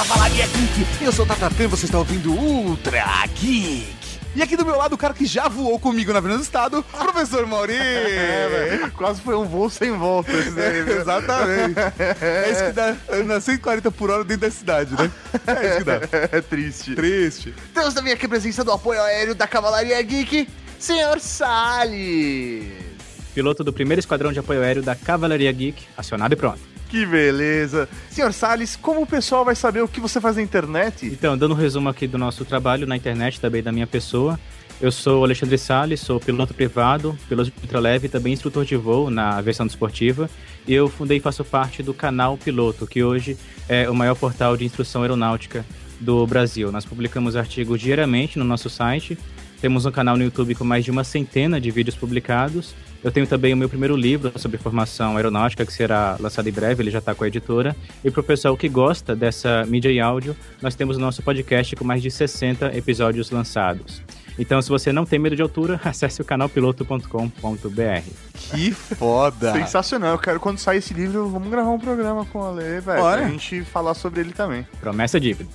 Cavalaria Geek. Eu sou o Tatatã você está ouvindo Ultra Geek. E aqui do meu lado, o cara que já voou comigo na Avenida do Estado, professor Mauri. É, Quase foi um voo sem volta. esse daí, né? Exatamente. É isso que dá andar 140 por hora dentro da cidade, né? É isso que dá. É triste. Triste. Temos também aqui a presença do apoio aéreo da Cavalaria Geek, Senhor Salles. Piloto do primeiro esquadrão de apoio aéreo da Cavalaria Geek, acionado e pronto. Que beleza. Senhor Salles, como o pessoal vai saber o que você faz na internet? Então, dando um resumo aqui do nosso trabalho na internet, também da minha pessoa. Eu sou Alexandre Salles, sou piloto privado, piloto de ultraleve e também instrutor de voo na aviação desportiva. E eu fundei e faço parte do canal Piloto, que hoje é o maior portal de instrução aeronáutica do Brasil. Nós publicamos artigos diariamente no nosso site. Temos um canal no YouTube com mais de uma centena de vídeos publicados. Eu tenho também o meu primeiro livro sobre formação aeronáutica, que será lançado em breve, ele já está com a editora. E para o pessoal que gosta dessa mídia e áudio, nós temos o nosso podcast com mais de 60 episódios lançados. Então, se você não tem medo de altura, acesse o canalpiloto.com.br. Que foda. Sensacional. Eu quero, quando sair esse livro, vamos gravar um programa com a Lê, velho. Pra gente falar sobre ele também. Promessa é dívida.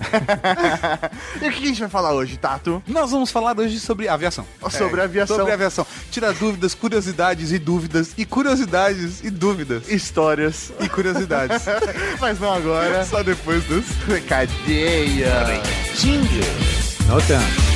e o que a gente vai falar hoje, Tato? Nós vamos falar hoje sobre aviação. Sobre aviação. Sobre aviação. Tirar dúvidas, curiosidades e dúvidas, e curiosidades e dúvidas. Histórias. E curiosidades. Mas não agora. Só depois dos Cadeia. Notando.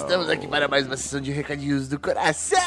Estamos aqui para mais uma sessão de recadinhos do coração,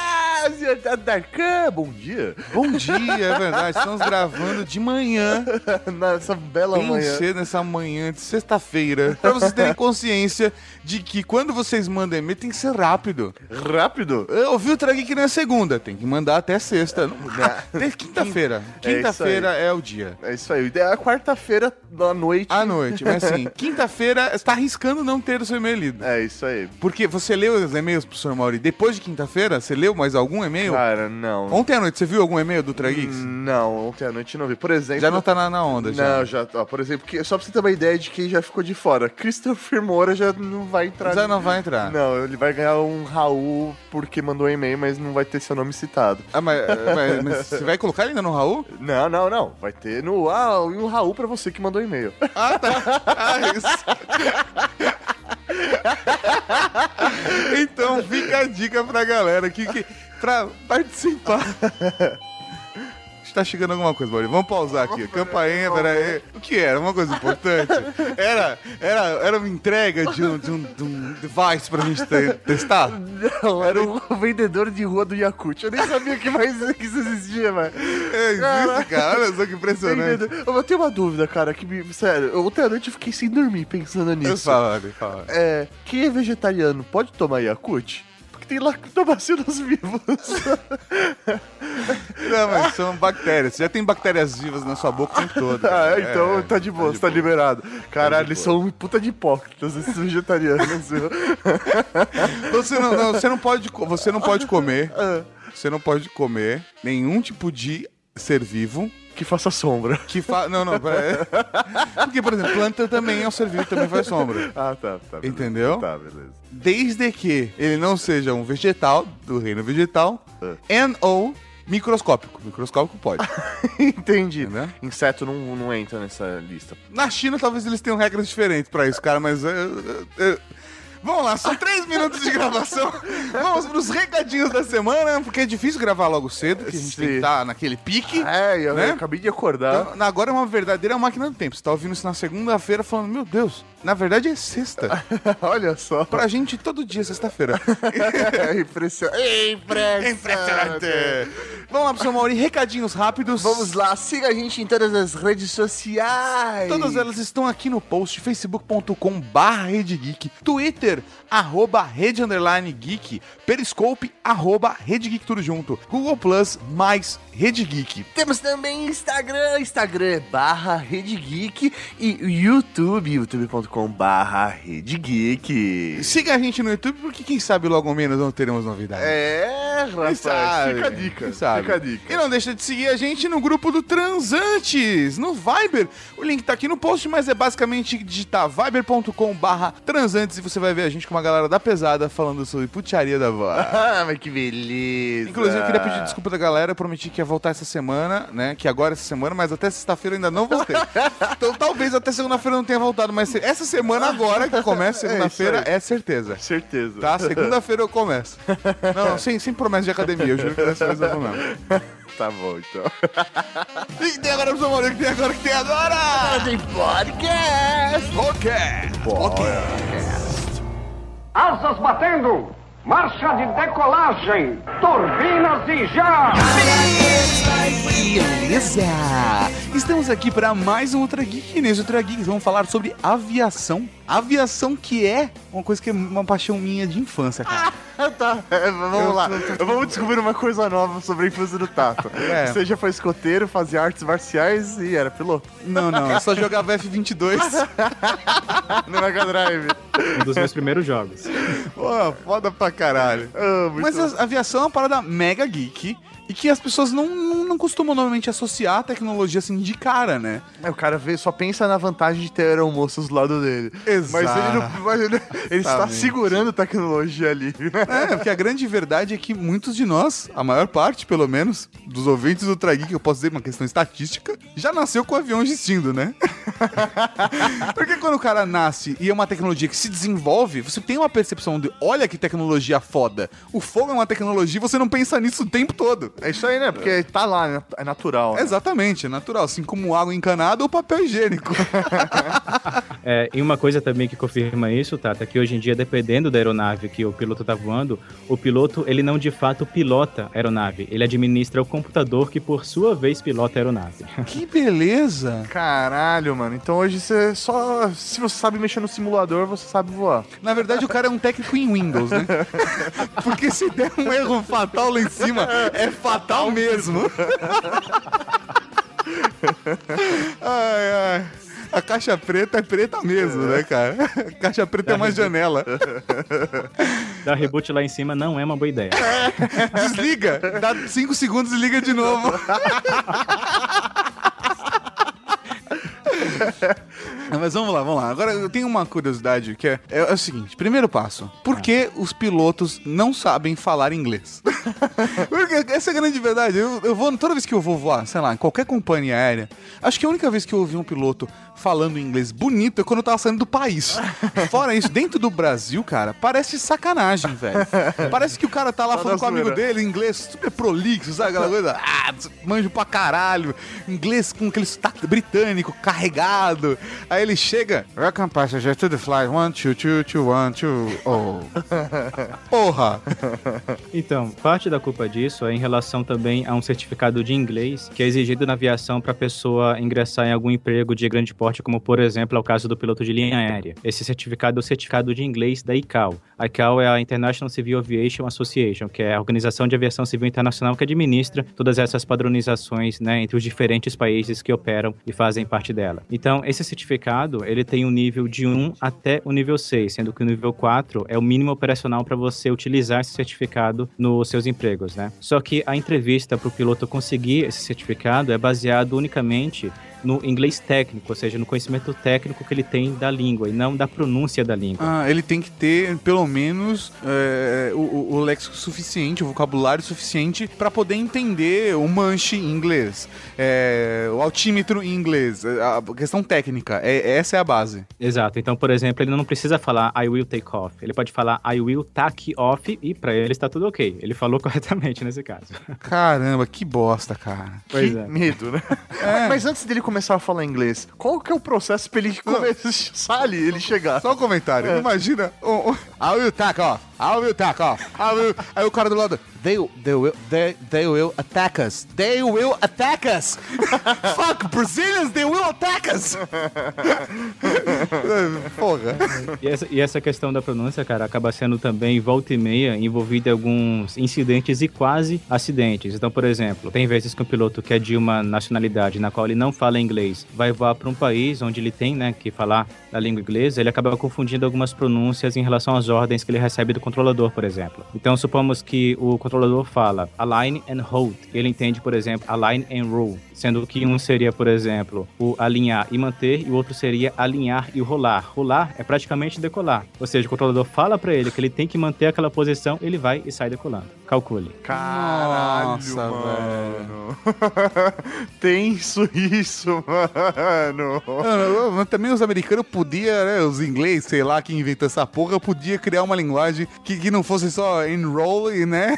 senhor Tatarkan. Bom dia. Bom dia, é verdade. Estamos gravando de manhã, Nessa bela bem manhã. cedo, nessa manhã de sexta-feira. Pra vocês terem consciência de que quando vocês mandam e-mail tem que ser rápido. Rápido. Eu ouvi o Tragui que não é segunda, tem que mandar até sexta. Até quinta-feira. É Quinta-feira é o dia. É isso aí. É quarta-feira da noite. À noite, mas assim, quinta-feira você tá arriscando não ter o seu e-mail lido. É isso aí. Porque você leu os e-mails, professor Mauri, depois de quinta-feira, você leu mais algum e-mail? Cara, não. Ontem à noite, você viu algum e-mail do Trageeks? Não, ontem à noite não vi. Por exemplo. Já não tá na, na onda, já. Não, já tá. Por exemplo, que, só pra você ter uma ideia de quem já ficou de fora. Christopher Moura já não vai entrar. Já não vai entrar. Não, ele vai ganhar um Raul porque mandou um e-mail, mas não vai ter seu nome citado. Ah, mas, mas- mas você vai colocar ainda no Raul? Não, não, não. Vai ter no. Ah, e um Raul pra você que mandou um e-mail. Ah, tá. Ah, isso. então fica a dica pra galera aqui que pra participar. Está chegando alguma coisa, Mauri. Vamos pausar aqui. Campainha, peraí. O que era? Uma coisa importante? Era, era, era uma entrega de um, de um, de um device pra gente te- testar? Não, era um vendedor de rua do Yakut. Eu nem sabia que mais que isso existia, velho. É isso, cara. Olha só que impressionante. Eu tenho uma dúvida, cara, que me. Sério, ontem à noite eu fiquei sem dormir pensando nisso. Eu falo, fala. É. Quem é vegetariano pode tomar Yakut? Tem lactobacilos vivos. Não, mas são bactérias. Você já tem bactérias vivas na sua boca o tempo todo. Ah, então É, tá de boa, de tá, boa. liberado. Caralho, de eles são puta de hipócritas, esses vegetarianos, viu? Você não, não, você não pode, você não pode comer. Ah. Você não pode comer nenhum tipo de ser vivo Que faça sombra. que fa... Não, não, pera- Porque, por exemplo, planta também é um ser vivo, também faz sombra. Ah, tá, tá. beleza. Entendeu? Tá, beleza. Desde que ele não seja um vegetal, do reino vegetal, and ou microscópico. Microscópico pode. Entendi. Entendeu? Inseto não, não entra nessa lista. Na China, talvez eles tenham regras diferentes pra isso, cara, mas. eh, eh, Vamos lá, são três minutos de gravação. Vamos pros recadinhos da semana, porque é difícil gravar logo cedo, que a gente tem que Sim. estar naquele pique. É, eu, Né? eu acabei de acordar. Então, agora é uma verdadeira máquina do tempo. Você tá ouvindo isso na segunda-feira falando, meu Deus, na verdade é sexta. Olha só. Pra gente, todo dia é sexta-feira. É impressionante. Impressionante. Vamos lá, professor Mauri, recadinhos rápidos. Vamos lá, siga a gente em todas as redes sociais. Todas elas estão aqui no post, facebook.com barra Rede Geek, Twitter, arroba Rede Underline Geek, Periscope, arroba Rede Geek tudo junto, Google Plus, mais Rede Geek. Temos também Instagram, Instagram é barra Rede Geek e YouTube, youtube.com barra Rede Geek. Siga a gente no YouTube, porque quem sabe logo menos não teremos novidades. É, rapaz. sabe? Fica a dica. Fica a dica. E não deixa de seguir a gente no grupo do Transantes, no Viber. O link tá aqui no post, mas é basicamente digitar viber.com barra transantes e você vai ver a gente com uma galera da pesada falando sobre putiaria da voz. Ah, mas que beleza. Inclusive, eu queria pedir desculpa da galera, eu prometi que ia voltar essa semana, né? Que agora é essa semana, mas até sexta-feira eu ainda não voltei. então talvez até segunda-feira eu não tenha voltado, mas essa semana agora que começa, segunda-feira, isso aí. é certeza. Certeza. Tá? Segunda-feira eu começo. Não, não, sem, sem promessa de academia, eu juro que dessa vez eu vou mesmo. Tá bom, então. O que tem agora, professor Maurício? O que tem agora? O que tem agora? Tem podcast. Podcast. Asas batendo! Marcha de decolagem! Turbinas e já! Beleza! Estamos aqui para mais um Ultra Geek. Nesse Ultra Geek vamos falar sobre aviação. Aviação que é uma coisa que é uma paixão minha de infância, cara. tá, é, vamos Eu lá. tô- Vamos descobrir uma coisa nova sobre a infância do Tato. É. Você já foi escoteiro, fazia artes marciais e era piloto. Não, não, eu só jogava F22. No Mega Drive. Um dos meus primeiros jogos. Pô, foda pra caralho. Ah, muito Mas a aviação é uma parada mega geek e que as pessoas não, não, não costumam normalmente associar a tecnologia assim de cara, né? É, O cara vê, só pensa na vantagem de ter almoços do lado dele. Exato. Mas ele, não, mas ele, ele está segurando tecnologia ali. É, porque a grande verdade é que muitos de nós, a maior parte, pelo menos, dos ouvintes do Trageek, que eu posso dizer uma questão estatística, já nasceu com avião existindo, né? porque quando o cara nasce e é uma tecnologia que se desenvolve, você tem uma percepção de, olha que tecnologia foda. O fogo é uma tecnologia e você não pensa nisso o tempo todo. É isso aí, né? Porque tá lá, né? é natural. né? Exatamente, é natural. Assim como água encanada ou papel higiênico. É, e uma coisa também que confirma isso, Tata, é que hoje em dia, dependendo da aeronave que o piloto tá voando, o piloto, ele não de fato pilota a aeronave, ele administra o computador que, por sua vez, pilota a aeronave. que beleza! Caralho, mano. Então hoje você só. Se você sabe mexer no simulador, você sabe voar. Na verdade, o cara é um técnico em Windows, né? Porque se der um erro fatal lá em cima, é fatal mesmo. ai, ai. A caixa preta é preta mesmo, né, cara? A caixa preta é uma janela. Dar reboot lá em cima não é uma boa ideia. Desliga, dá 5 segundos e liga de novo. Mas vamos lá, vamos lá. Agora eu tenho uma curiosidade que é, é, é o seguinte: primeiro passo, por que os pilotos não sabem falar inglês? Porque essa é a grande verdade. Eu, eu vou, toda vez que eu vou voar, sei lá, em qualquer companhia aérea, acho que a única vez que eu ouvi um piloto falando inglês bonito é quando eu tava saindo do país. Fora isso, dentro do Brasil, cara, parece sacanagem, velho. Parece que o cara tá lá Só falando com o amigo dele, inglês super prolixo, sabe aquela coisa? Ah, manjo pra caralho. Inglês com aquele sotaque britânico, carregado. Aí ele chega, welcome passenger to the flight 12221, oh. Porra! Então, parte da culpa disso é em relação também a um certificado de inglês que é exigido na aviação para a pessoa ingressar em algum emprego de grande porte, como por exemplo é o caso do piloto de linha aérea. Esse certificado é o certificado de inglês da ICAO. A ICAO é a International Civil Aviation Association, que é a organização de aviação civil internacional que administra todas essas padronizações né, entre os diferentes países que operam e fazem parte dela. Então, esse certificado ele tem um nível de 1 até o nível 6, sendo que o nível 4 é o mínimo operacional para você utilizar esse certificado nos seus empregos, né? Só que a entrevista para o piloto conseguir esse certificado é baseado unicamente no inglês técnico, ou seja, no conhecimento técnico que ele tem da língua e não da pronúncia da língua. Ah, ele tem que ter pelo menos é, o, o- léxico suficiente, o vocabulário suficiente pra poder entender o manche em inglês, é, o altímetro em inglês, a questão técnica. É, essa é a base. Exato. Então, por exemplo, ele não precisa falar I will take off. Ele pode falar I will take off e para ele está tudo ok. Ele falou corretamente nesse caso. Caramba, que bosta, cara. Pois que é. medo, né? Mas antes dele começar a falar inglês, qual que é o processo pra ele começar ali, ele chegar? Só um comentário. Imagina. Um, um, tack off. I will tack off. I will... Aí o cara do lado. They, they, will, they, they will attack us. They will attack us. Fuck, Brazilians, they will attack us. Porra. E essa, e essa questão da pronúncia, cara, acaba sendo também, volta e meia, envolvida em alguns incidentes e quase acidentes. Então, por exemplo, tem vezes que um piloto que é de uma nacionalidade na qual ele não fala inglês vai voar para um país onde ele tem né, que falar a língua inglesa, ele acaba confundindo algumas pronúncias em relação às ordens que ele recebe do controlador, por exemplo. Então, supomos que o controlador fala align and hold, ele entende, por exemplo, align and roll, sendo que um seria, por exemplo, o alinhar e manter e o outro seria alinhar e rolar. Rolar é praticamente decolar, ou seja, o controlador fala para ele que ele tem que manter aquela posição, ele vai e sai decolando. Calcule. Caralho, Nossa, mano. Tenso isso, mano. Mas também os americanos podiam, né? Os ingleses, sei lá, que inventou essa porra, podia criar uma linguagem que, que não fosse só enroll, e, né?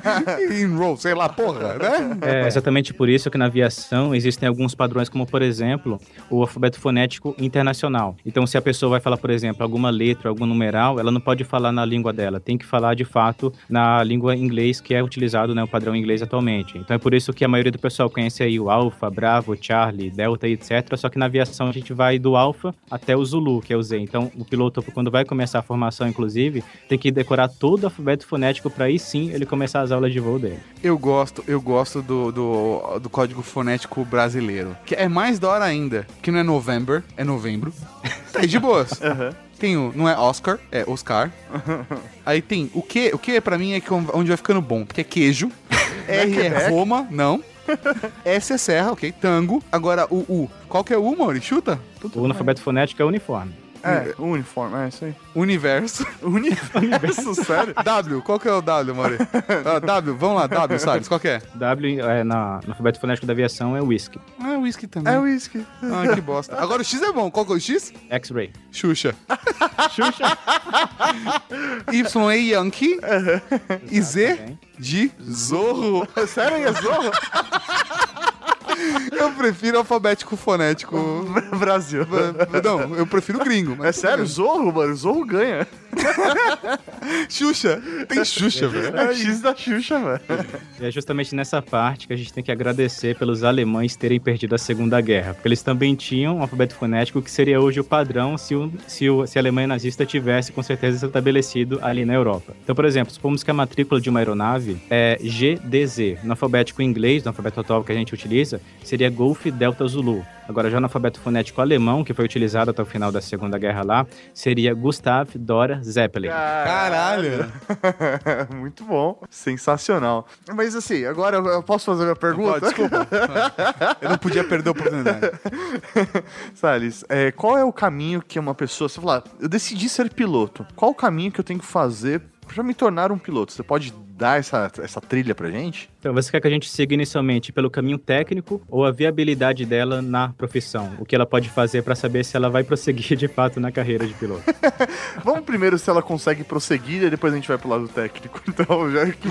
enroll, sei lá, porra, né? É exatamente por isso que na aviação existem alguns padrões, como por exemplo, o alfabeto fonético internacional. Então, se a pessoa vai falar, por exemplo, alguma letra, algum numeral, ela não pode falar na língua dela, tem que falar de fato na língua inglês que é utilizado, né, o padrão inglês atualmente. Então é por isso que a maioria do pessoal conhece aí o Alpha, Bravo, Charlie, Delta etc. Só que na aviação a gente vai do Alpha até o Zulu, que é o Z. Então o piloto, quando vai começar a formação, inclusive, tem que decorar todo o alfabeto fonético para aí sim ele começar as aulas de voo dele. Eu gosto, eu gosto do, do, do código fonético brasileiro. Que é mais da hora ainda. Que não é November, é novembro. Tá aí de boas. Tem o, não é Oscar, é Oscar. Aí tem o que, o que pra mim é que onde vai ficando bom, porque é queijo. R é Roma, não. S é Serra, ok. Tango. Agora o U. Qual que é o U, Mauri? Chuta. O alfabeto fonético é uniforme. É, uniforme, é isso aí. Universo. Universo, sério? W. Qual que é o W, Mauri? Ah, w. Vamos lá, W, Salles. Qual que é? W é, na, no alfabeto fonético da aviação é whisky. Ah, é whisky também. É whisky. Ah, que bosta. Agora o X é bom. Qual que é o X? X-ray. Xuxa. Xuxa. Y é Yankee. E Z Também. de Zorro. Sério, é Zorro? Eu prefiro alfabético fonético. Brasil. Não, eu prefiro gringo. É sério, Zorro, mano. Zorro ganha. Xuxa. Tem Xuxa, velho. É X da Xuxa, mano. E é justamente nessa parte que a gente tem que agradecer pelos alemães terem perdido a Segunda Guerra, porque eles também tinham um alfabeto fonético que seria hoje o padrão se, o, se, o, se a Alemanha nazista tivesse com certeza estabelecido ali na Europa. Então, por exemplo, supomos que a matrícula de uma aeronave é GDZ. No alfabeto inglês, no alfabeto atual que a gente utiliza, seria Golf Delta Zulu. Agora, já no alfabeto fonético alemão, que foi utilizado até o final da Segunda Guerra lá, seria Gustav Dora Zeppelin. Caralho. Muito bom. Sensacional. Mas assim, agora eu posso fazer a minha pergunta? Desculpa. Eu não podia perder a oportunidade. Salles, é, qual é o caminho que uma pessoa. Você falar, eu decidi ser piloto. Qual o caminho que eu tenho que fazer pra me tornar um piloto? Você pode dar essa, essa trilha pra gente? Então, você quer que a gente siga inicialmente pelo caminho técnico ou a viabilidade dela na profissão? O que ela pode fazer para saber se ela vai prosseguir de fato na carreira de piloto? Vamos primeiro se ela consegue prosseguir e depois a gente vai pro lado técnico. Então, já que.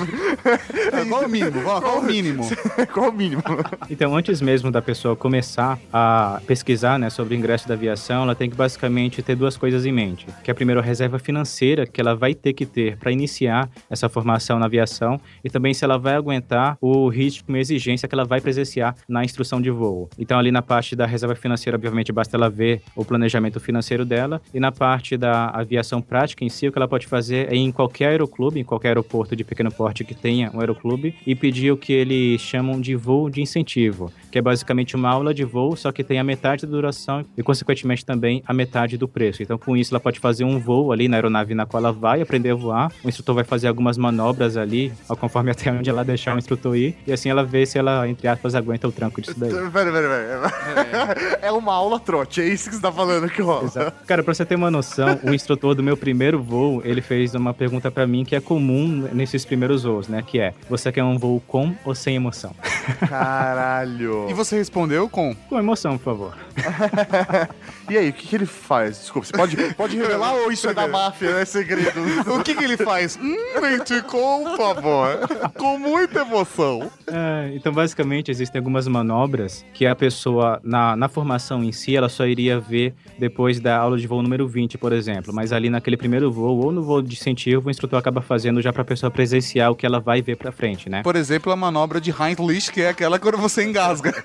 É, Qual o mínimo? Qual, qual o mínimo? Qual o mínimo? Então, antes mesmo da pessoa começar a pesquisar né, sobre o ingresso da aviação, ela tem que basicamente ter duas coisas em mente. Que é primeiro a reserva financeira que ela vai ter que ter para iniciar essa formação na aviação e também se ela vai aguentar o ritmo e exigência que ela vai presenciar na instrução de voo. Então, ali na parte da reserva financeira, obviamente, basta ela ver o planejamento financeiro dela e na parte da aviação prática em si, o que ela pode fazer é ir em qualquer aeroclube, em qualquer aeroporto de pequeno porte que tenha um aeroclube e pedir o que eles chamam de voo de incentivo, que é basicamente uma aula de voo, só que tem a metade da duração e, consequentemente, também a metade do preço. Então, com isso, ela pode fazer um voo ali na aeronave na qual ela vai aprender a voar. O instrutor vai fazer algumas manobras ali, ao conforme até onde ela deixar o instrutor ir, e assim ela vê se ela, entre aspas, aguenta o tranco disso daí. Pera, pera, pera. É uma aula trote, é isso que você tá falando que rola. Exato. Cara, pra você ter uma noção, o instrutor do meu primeiro voo, ele fez uma pergunta pra mim que é comum nesses primeiros voos, né? Que é, você quer um voo com ou sem emoção? Caralho. E você respondeu com? Com emoção, por favor. E aí, o que, que ele faz? Desculpa, você pode, pode revelar ou isso é da máfia, é segredo? O que que ele faz? Hum, mente com, por favor. Com muita emoção. É, então, basicamente, existem algumas manobras que a pessoa, na, na formação em si, ela só iria ver depois da aula de voo número 20, por exemplo. Mas ali naquele primeiro voo, ou no voo de incentivo, o instrutor acaba fazendo já pra pessoa presenciar o que ela vai ver pra frente, né? Por exemplo, a manobra de Heinrich, que é aquela quando você engasga.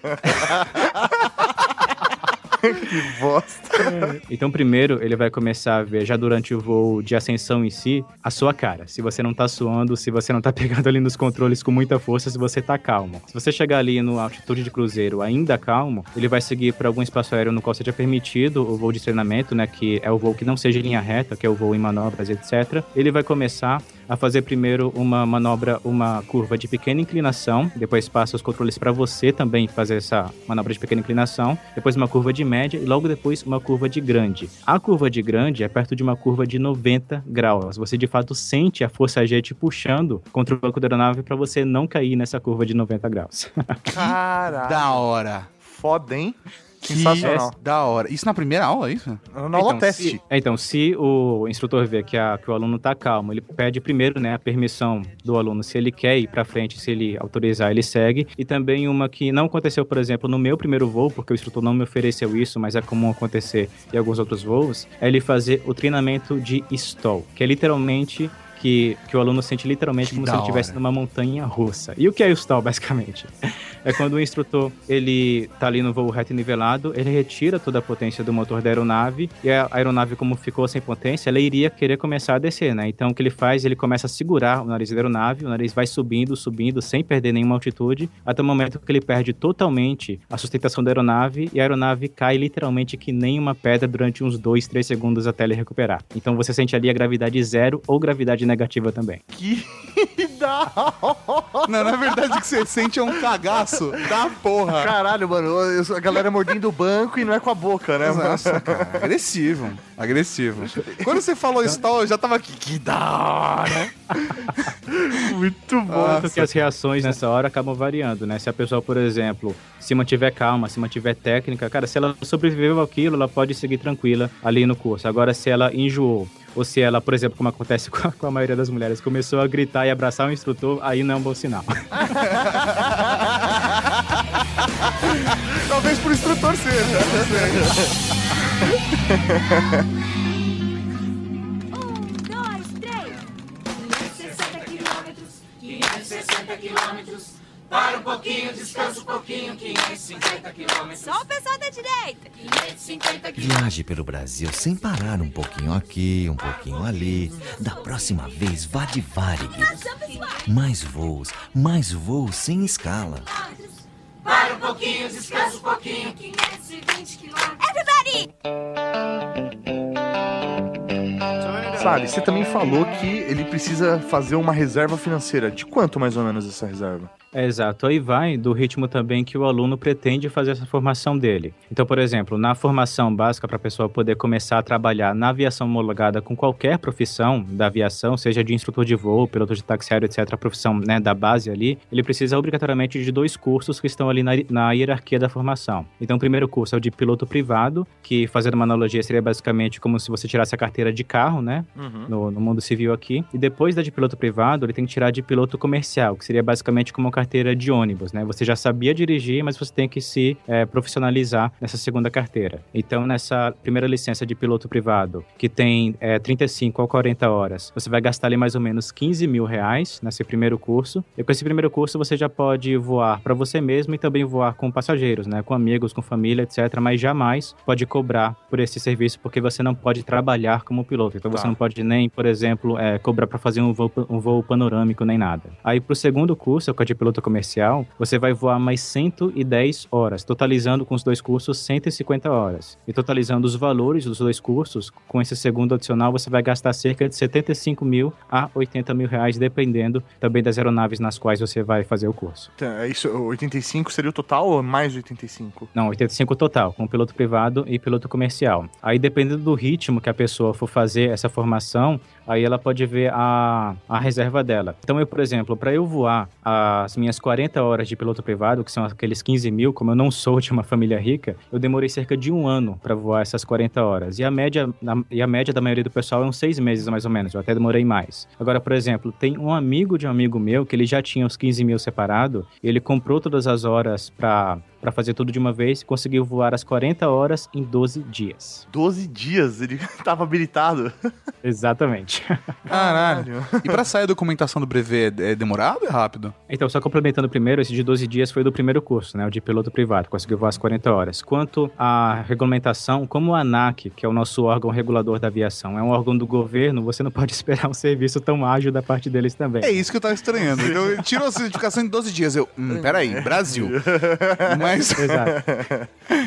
que bosta. Então, primeiro, ele vai começar a ver, já durante o voo de ascensão em si, a sua cara. Se você não tá suando, se você não tá pegando ali nos controles com muita força, se você tá calmo. Se você chegar ali no altitude de cruzeiro ainda calmo, ele vai seguir para algum espaço aéreo no qual seja permitido o voo de treinamento, né? Que é o voo que não seja em linha reta, que é o voo em manobras, etc. Ele vai começar a fazer primeiro uma manobra, uma curva de pequena inclinação, depois passa os controles para você também fazer essa manobra de pequena inclinação, depois uma curva de média e logo depois uma curva de grande. A curva de grande é perto de uma curva de 90 graus. Você de fato sente a força G te puxando contra o banco da aeronave para você não cair nessa curva de 90 graus. Caralho. Da hora. Foda, hein? Que Sensacional. Da hora. Isso na primeira aula, é isso? Na aula então, teste. Se, é, então, se o instrutor vê que, a, que o aluno está calmo, ele pede primeiro né, a permissão do aluno, se ele quer ir para frente, se ele autorizar, ele segue. E também uma que não aconteceu, por exemplo, no meu primeiro voo, porque o instrutor não me ofereceu isso, mas é comum acontecer em alguns outros voos, é ele fazer o treinamento de stall, que é literalmente que, que o aluno sente literalmente Que como se ele estivesse numa montanha russa. E o que é o stall, basicamente? É quando o instrutor ele tá ali no voo reto e nivelado, ele retira toda a potência do motor da aeronave e a aeronave, como ficou sem potência, ela iria querer começar a descer, né? Então o que ele faz? Ele começa a segurar o nariz da aeronave, o nariz vai subindo, subindo, sem perder nenhuma altitude, até o momento que ele perde totalmente a sustentação da aeronave e a aeronave cai literalmente que nem uma pedra durante uns 2, 3 segundos até ele recuperar. Então você sente ali a gravidade zero ou gravidade negativa também. Que da hora. Não, na verdade o que você sente é um cagaço da porra. Caralho, mano. eu- A galera mordendo o banco e não é com a boca, né? mano? Nossa, cara. Agressivo. Agressivo. Quando você falou stall, eu já tava aqui. Que da hora. Muito bom. Tanto que as reações nessa hora acabam variando, né? Se a pessoa, por exemplo, se mantiver calma, se mantiver técnica, cara, se ela sobreviveu àquilo, ela pode seguir tranquila ali no curso. Agora, se ela enjoou, ou se ela, por exemplo, como acontece com a, com a maioria das mulheres, começou a gritar e abraçar o instrutor, aí não é um bom sinal. Talvez pro instrutor seja. não pouquinho, descansa um pouquinho, 550 quilômetros. Só o pessoal da direita. 550 Viaje pelo Brasil sem parar um pouquinho aqui, um pouquinho ali. Da próxima vez, vá de Varig. Mais voos, mais voos sem escala. Para um pouquinho, descansa um pouquinho, 520 quilômetros. Everybody! Sabe, você também falou que ele precisa fazer uma reserva financeira. De quanto mais ou menos essa reserva? É, exato. Aí vai do ritmo também que o aluno pretende fazer essa formação dele. Então, por exemplo, na formação básica para a pessoa poder começar a trabalhar na aviação homologada com qualquer profissão da aviação, seja de instrutor de voo, piloto de táxi aéreo, etc., a profissão né, da base ali, ele precisa obrigatoriamente de dois cursos que estão ali na, na hierarquia da formação. Então, o primeiro curso é o de piloto privado, que fazendo uma analogia seria basicamente como se você tirasse a carteira de carro, né? No, no mundo civil aqui. E depois da de piloto privado, ele tem que tirar de piloto comercial, que seria basicamente como uma carteira de ônibus, né? Você já sabia dirigir, mas você tem que se é, profissionalizar nessa segunda carteira. Então, nessa primeira licença de piloto privado, que tem é, 35 ou 40 horas, você vai gastar ali mais ou menos 15 mil reais nesse primeiro curso. E com esse primeiro curso, você já pode voar para você mesmo e também voar com passageiros, né? Com amigos, com família, etc. Mas jamais pode cobrar por esse serviço, porque você não pode trabalhar como piloto. Então, você Tá. não pode nem, por exemplo, é, cobrar para fazer um voo, um voo panorâmico nem nada. Aí pro segundo curso, que é o de piloto comercial, você vai voar mais 110 horas, totalizando com os dois cursos 150 horas. E totalizando os valores dos dois cursos, com esse segundo adicional, você vai gastar cerca de 75 mil a 80 mil reais, dependendo também das aeronaves nas quais você vai fazer o curso. Então, é isso, 85 seria o total ou mais de 85? Não, 85 total, com piloto privado e piloto comercial. Aí, dependendo do ritmo que a pessoa for fazer essa formação, informação aí ela pode ver a, a reserva dela. Então, eu, por exemplo, para eu voar as minhas 40 horas de piloto privado, que são aqueles 15 mil, como eu não sou de uma família rica, eu demorei cerca de um ano para voar essas 40 horas. E a, média, na- e a média da maioria do pessoal é uns seis meses, mais ou menos. Eu até demorei mais. Agora, por exemplo, tem um amigo de um amigo meu que ele já tinha os 15 mil separado, e ele comprou todas as horas para para fazer tudo de uma vez e conseguiu voar as 40 horas em 12 dias. 12 dias, ele tava habilitado. Exatamente. Caralho. E pra sair a documentação do brevet é, é demorado ou é rápido? Então, só complementando primeiro, esse de 12 dias foi do primeiro curso, né? O de piloto privado, conseguiu voar as 40 horas. Quanto à regulamentação, como a ANAC, que é o nosso órgão regulador da aviação, é um órgão do governo, você não pode esperar um serviço tão ágil da parte deles também. É isso que eu tava estranhando. Então, ele tirou a certificação em 12 dias. Eu, hum, peraí, Brasil. Mas. Exato.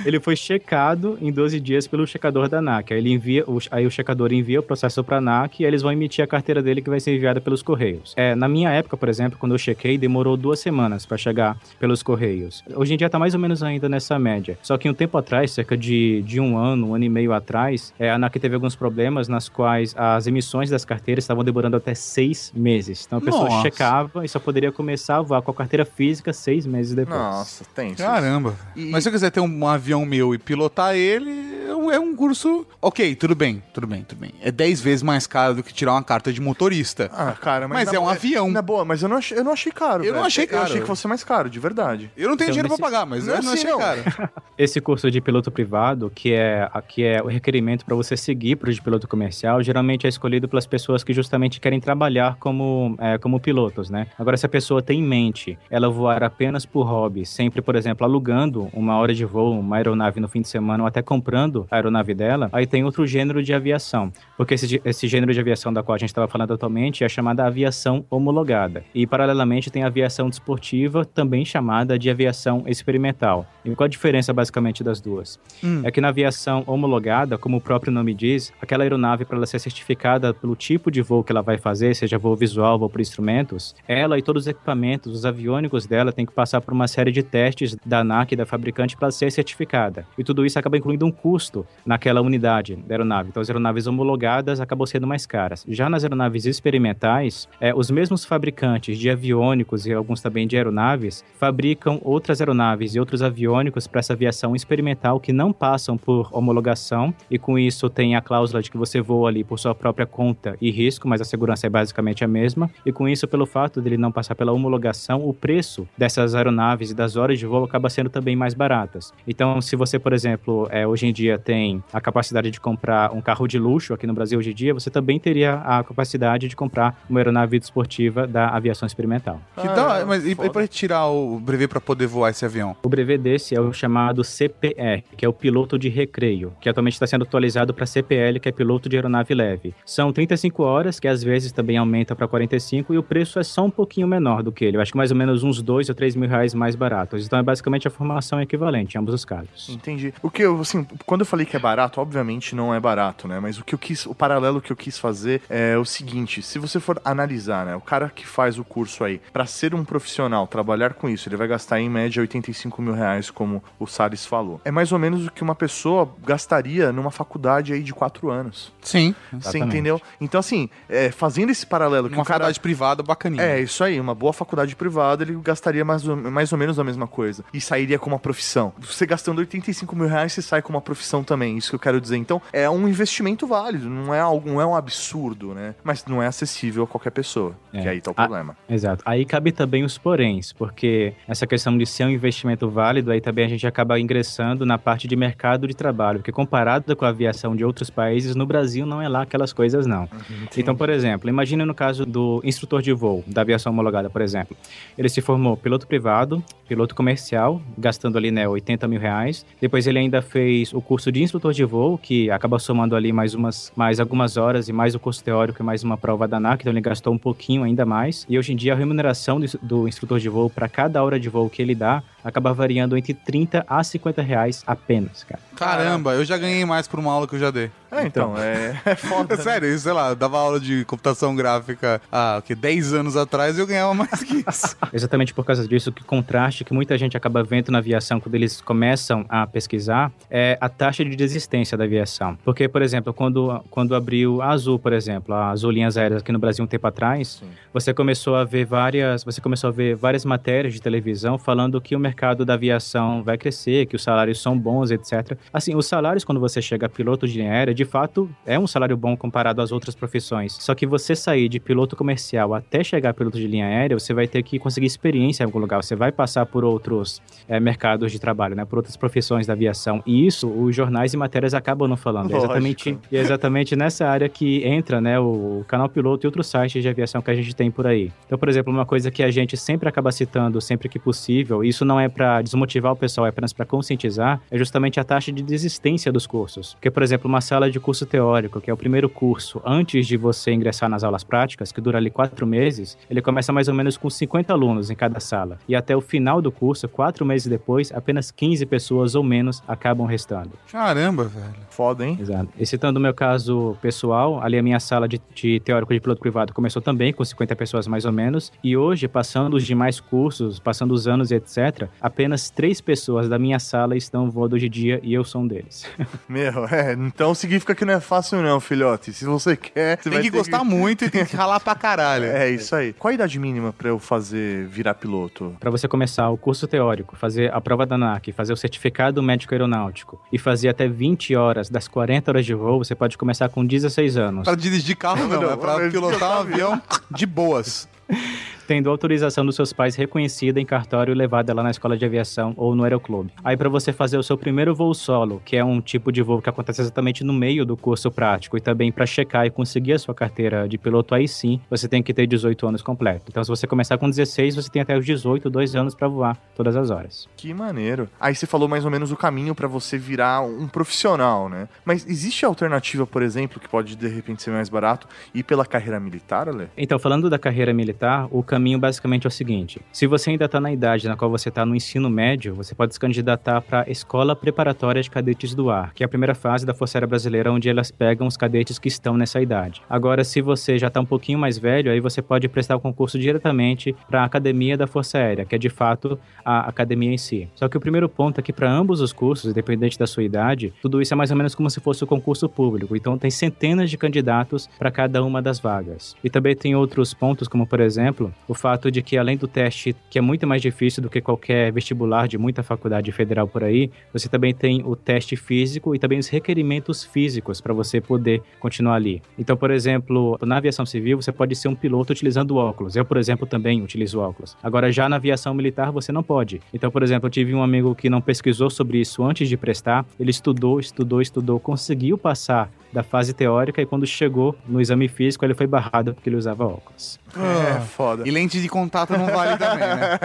Ele foi checado em 12 dias pelo checador da ANAC. Aí, ele envia, o- aí o checador envia o processo para a ANAC e aí eles vão emitir a carteira dele que vai ser enviada pelos Correios. É, na minha época, por exemplo, quando eu chequei, demorou duas semanas para chegar pelos Correios. Hoje em dia tá mais ou menos ainda nessa média. Só que um tempo atrás, cerca de, de um ano, um ano e meio atrás, é, a ANAC teve alguns problemas nas quais as emissões das carteiras estavam demorando até seis meses. Então a pessoa Nossa. checava e só poderia começar a voar com a carteira física seis meses depois. Nossa, tem isso. Caramba. E- Mas se eu quiser ter um avião meu e pilotar ele, é um- é um curso. Ok, tudo bem, tudo bem, tudo bem. É 10 vezes mais caro do que tirar uma carta de motorista. Ah, cara, mas, Mas na- é um avião. Na boa, mas eu não achei, eu não achei caro. Eu não velho. achei Eu caro. achei que fosse mais caro, de verdade. Eu não tenho Então, dinheiro nesse- pra pagar, mas Não eu é não assim, achei não. caro. Esse curso de piloto privado, que é, que é o requerimento para você seguir para o de piloto comercial, geralmente é escolhido pelas pessoas que justamente querem trabalhar como, é, como pilotos, né? Agora, se a pessoa tem em mente ela voar apenas por hobby, sempre, por exemplo, alugando uma hora de voo, uma aeronave no fim de semana, ou até comprando a aeronave dela, aí tem outro gênero de aviação. Porque esse, esse gênero de aviação da qual a gente estava falando atualmente é chamada aviação homologada. E, paralelamente, tem a aviação desportiva, também chamada de aviação experimental. E qual a diferença, basicamente, das duas? É que na aviação homologada, como o próprio nome diz, aquela aeronave, para ela ser certificada pelo tipo de voo que ela vai fazer, seja voo visual, voo por instrumentos, ela e todos os equipamentos, os aviônicos dela, tem que passar por uma série de testes da ANAC, da fabricante, para ser certificada. E tudo isso acaba incluindo um custo naquela unidade da aeronave. Então, as aeronaves homologadas acabam sendo mais caras. Já nas aeronaves experimentais, é, os mesmos fabricantes de aviônicos e alguns também de aeronaves fabricam outras aeronaves e outros aviônicos para essa aviação experimental que não passam por homologação e com isso tem a cláusula de que você voa ali por sua própria conta e risco, mas a segurança é basicamente a mesma. E com isso, pelo fato dele não passar pela homologação, o preço dessas aeronaves e das horas de voo acaba sendo também mais baratas. Então, se você, por exemplo, é, hoje em dia tem a capacidade de comprar um carro de luxo aqui no Brasil hoje em dia, você também teria a capacidade de comprar uma aeronave desportiva da aviação experimental. Que Ah, hora, mas e, e pra tirar o brevet pra poder voar esse avião? O brevet desse é o chamado CPR, que é o piloto de recreio, que atualmente está sendo atualizado para CPL, que é piloto de aeronave leve. São 35 horas, que às vezes também aumenta para 45, e o preço é só um pouquinho menor do que ele. Eu acho que mais ou menos uns 2 ou 3 mil reais mais baratos. Então é basicamente a formação equivalente em ambos os casos. Entendi. O que eu, assim, quando eu falei que é barato, obviamente não é barato, né? Mas o que eu quis, o paralelo que eu quis fazer é o seguinte: se você for analisar, né, o cara que faz o curso aí, pra ser um profissional, trabalhar com isso, ele vai gastar em média 85 mil reais, como o Salles falou. É mais ou menos o que uma pessoa gastaria numa faculdade aí de quatro anos. Sim. Você Exatamente. entendeu? Então, assim, é, fazendo esse paralelo que Uma cara. faculdade privada bacaninha. É, isso aí, uma boa faculdade privada, ele gastaria mais ou, mais ou menos a mesma coisa. E sairia com uma profissão. Você gastando 85 mil reais, você sai com uma profissão também, isso que eu quero dizer. Então, é um investimento válido, não é algo, não é um absurdo, né? Mas não é acessível a qualquer pessoa. É. Que aí tá o Ah, problema. Exato. Aí cabe também os poréns, porque essa questão de ser um investimento válido, aí também a gente acaba ingressando na parte de mercado de trabalho, porque comparado com a aviação de outros países, no Brasil não é lá aquelas coisas não. Então, por exemplo, imagine no caso do instrutor de voo, da aviação homologada, por exemplo. Ele se formou piloto privado, piloto comercial, gastando ali, né, 80 mil reais. Depois ele ainda fez o curso de instrutor de voo, que acaba somando ali mais, umas, mais algumas horas e mais o curso teórico e mais uma prova da ANAC, então ele gastou um pouquinho ainda mais. E hoje em dia a remuneração do, do instrutor de voo para cada hora de voo que ele dá acaba variando entre 30 a 50 reais apenas, cara. Caramba, eu já ganhei mais por uma aula que eu já dei. É, então, é, é foda. É sério, sei lá, eu dava aula de computação gráfica há, quê, 10 anos atrás e eu ganhava mais que isso. Exatamente por causa disso, que contraste que muita gente acaba vendo na aviação quando eles começam a pesquisar é a taxa de desistência da aviação. Porque, por exemplo, quando, quando abriu a Azul, por exemplo, a Azul Linhas Aéreas aqui no Brasil um tempo atrás, você começou a ver várias, você começou a ver várias matérias de televisão falando que o mercado da aviação vai crescer, que os salários são bons, etc. Assim, os salários quando você chega a piloto de linha aérea, de fato, é um salário bom comparado às outras profissões. Só que você sair de piloto comercial até chegar a piloto de linha aérea, você vai ter que conseguir experiência em algum lugar. Você vai passar por outros é, mercados de trabalho, né? Por outras profissões da aviação. E isso, os jornais e matérias acabam não falando. É exatamente, é exatamente nessa área que entra né, o canal piloto e outros sites de aviação que a gente tem por aí. Então, por exemplo, uma coisa que a gente sempre acaba citando, sempre que possível, e isso não é para desmotivar o pessoal, é apenas para conscientizar, é justamente a taxa de desistência dos cursos. Porque, por exemplo, uma sala de curso teórico, que é o primeiro curso antes de você ingressar nas aulas práticas, que dura ali quatro meses, ele começa mais ou menos com 50 alunos em cada sala. E até o final do curso, quatro meses depois, apenas 15 pessoas ou menos acabam restando. Caramba, velho. Foda, hein? Exato. E citando o meu caso pessoal, ali a minha sala de, de teórico de piloto privado começou também com 50 pessoas mais ou menos, e hoje, passando os demais cursos, passando os anos e etc., apenas três pessoas da minha sala estão voando de dia e eu sou um deles. Meu, é, então significa que não é fácil não, filhote. Se você quer, você Tem vai que ter gostar muito e tem que ralar pra caralho. É isso aí. Qual a idade mínima pra eu fazer virar piloto? Para você começar o curso teórico, fazer a prova da ANAC, fazer o certificado médico aeronáutico e fazer até 20 horas das 40 horas de voo, você pode começar com 16 anos. Pra dirigir carro não, é pra pilotar um avião de boas. tendo autorização dos seus pais reconhecida em cartório e levada lá na escola de aviação ou no aeroclube. Aí para você fazer o seu primeiro voo solo, que é um tipo de voo que acontece exatamente no meio do curso prático e também para checar e conseguir a sua carteira de piloto, aí sim, você tem que ter 18 anos completo. Então se você começar com 16, você tem até os 18, dois anos para voar todas as horas. Que maneiro. Aí você falou mais ou menos o caminho pra você virar um profissional, né? Mas existe alternativa, por exemplo, que pode de repente ser mais barato, ir pela carreira militar, Ale? Então, falando da carreira militar, o caminho basicamente é o seguinte: se você ainda está na idade na qual você está no ensino médio, você pode se candidatar para a Escola Preparatória de Cadetes do Ar, que é a primeira fase da Força Aérea Brasileira, onde elas pegam os cadetes que estão nessa idade. Agora, se você já está um pouquinho mais velho, aí você pode prestar o concurso diretamente para a Academia da Força Aérea, que é de fato a academia em si. Só que o primeiro ponto é que para ambos os cursos, independente da sua idade, tudo isso é mais ou menos como se fosse o concurso público. Então, tem centenas de candidatos para cada uma das vagas. E também tem outros pontos, como por exemplo, o fato de que além do teste, que é muito mais difícil do que qualquer vestibular de muita faculdade federal por aí, você também tem o teste físico e também os requerimentos físicos para você poder continuar ali. Então, por exemplo, na aviação civil, você pode ser um piloto utilizando óculos. Eu, por exemplo, também utilizo óculos. Agora, já na aviação militar, você não pode. Então, por exemplo, eu tive um amigo que não pesquisou sobre isso antes de prestar, ele estudou, estudou, estudou, conseguiu passar da fase teórica e quando chegou no exame físico, ele foi barrado porque ele usava óculos. É, foda. E lente de contato não vale também, né?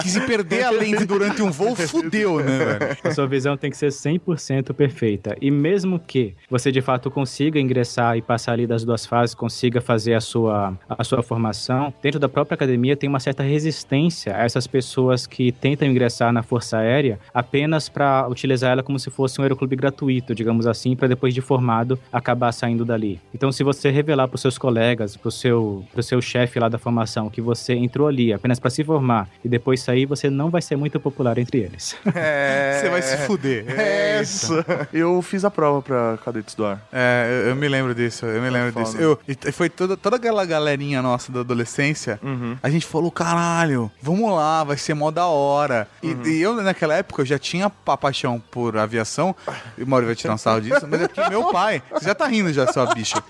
Que se perder a lente durante um voo, fudeu, né, velho? A sua visão tem que ser 100% perfeita. E mesmo que você de fato consiga ingressar e passar ali das duas fases, consiga fazer a sua, a sua formação, dentro da própria academia tem uma certa resistência a essas pessoas que tentam ingressar na Força Aérea apenas para utilizar ela como se fosse um aeroclube gratuito, digamos assim, para depois de formado acabar saindo dali. Então, se você revelar para os seus colegas, para o seu, pro seu chefe lá da formação, que você entrou ali apenas para se formar e depois sair, você não vai ser muito popular entre eles. É... Você vai se fuder. É isso. Eu fiz a prova pra cadetes do ar. É, eu, eu me lembro disso, eu me lembro foda. disso. Eu, e foi toda, toda aquela galerinha nossa da adolescência, Uhum. a gente falou, caralho, vamos lá, vai ser mó da hora. E, Uhum. e eu, naquela época, eu já tinha a paixão por aviação, e o Mauro vai tirar um sarro disso, mas é porque meu pai, você já tá rindo já, sua bicha.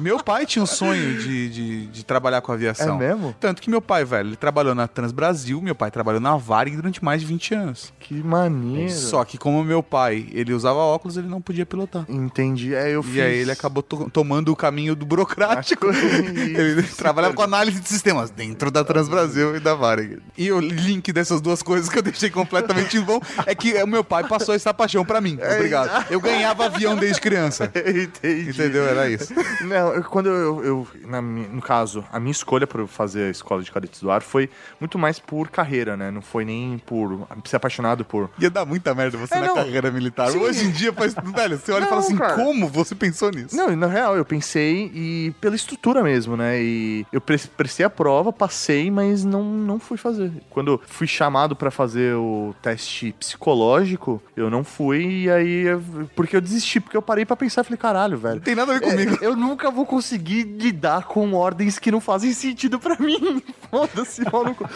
Meu pai tinha um sonho de, de, de trabalhar com aviação. É mesmo? Tanto que meu pai, velho, ele trabalhou na Transbrasil, meu pai trabalhou na Varig durante mais de 20 anos. Que maneiro. Só que como meu pai, ele usava óculos, ele não podia pilotar. Entendi. É, eu fiz. E aí ele acabou to- tomando o caminho do burocrático. ele trabalhava com análise de sistemas dentro da Transbrasil e da Varig. E o link dessas duas coisas que eu deixei completamente em vão é que o meu pai passou essa paixão pra mim. Obrigado. Eu ganhava avião desde criança. Entendi. Entendeu? Era isso. Não, eu- quando eu, eu na no caso, a minha escolha para fazer a escola de cadetes do ar foi muito mais por carreira, né? Não foi nem por ser apaixonado por. Ia dar muita merda você É, na não. carreira militar. Sim. Hoje em dia, faz... velho, você olha e Não, fala assim, cara. como você pensou nisso? Não, na real, eu pensei e pela estrutura mesmo, né? E eu pre- prestei a prova, passei, mas não, não fui fazer. Quando fui chamado pra fazer o teste psicológico, eu não fui, e aí. eu- Porque eu desisti, porque eu parei pra pensar e falei, caralho, velho. Não tem nada a ver comigo. É, eu nunca vou conseguir lidar com ordens que não fazem sentido pra mim. Foda-se, maluco.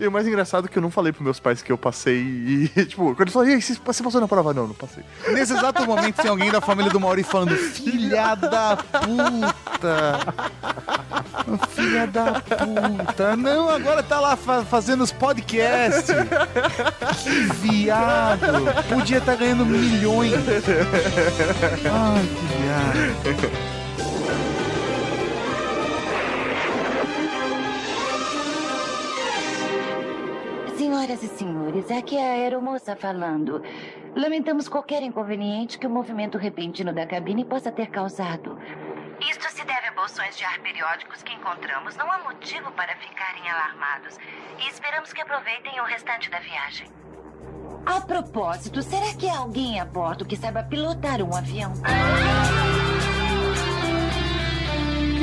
E o mais engraçado é que eu não falei pros meus pais que eu passei e, tipo, quando eles falaram, e aí, você passou na prova? Não, não passei. Nesse exato momento tem alguém da família do Mauri falando: Filha da puta! Filha da puta! Não, agora tá lá fa- fazendo os podcasts! Que viado! Podia estar ganhando milhões! Ai, que viado! Senhoras e senhores, aqui é a aeromoça falando. Lamentamos qualquer inconveniente que o movimento repentino da cabine possa ter causado. Isto se deve a bolsões de ar periódicos que encontramos. Não há motivo para ficarem alarmados. E esperamos que aproveitem o restante da viagem. A propósito, será que há alguém a bordo que saiba pilotar um avião?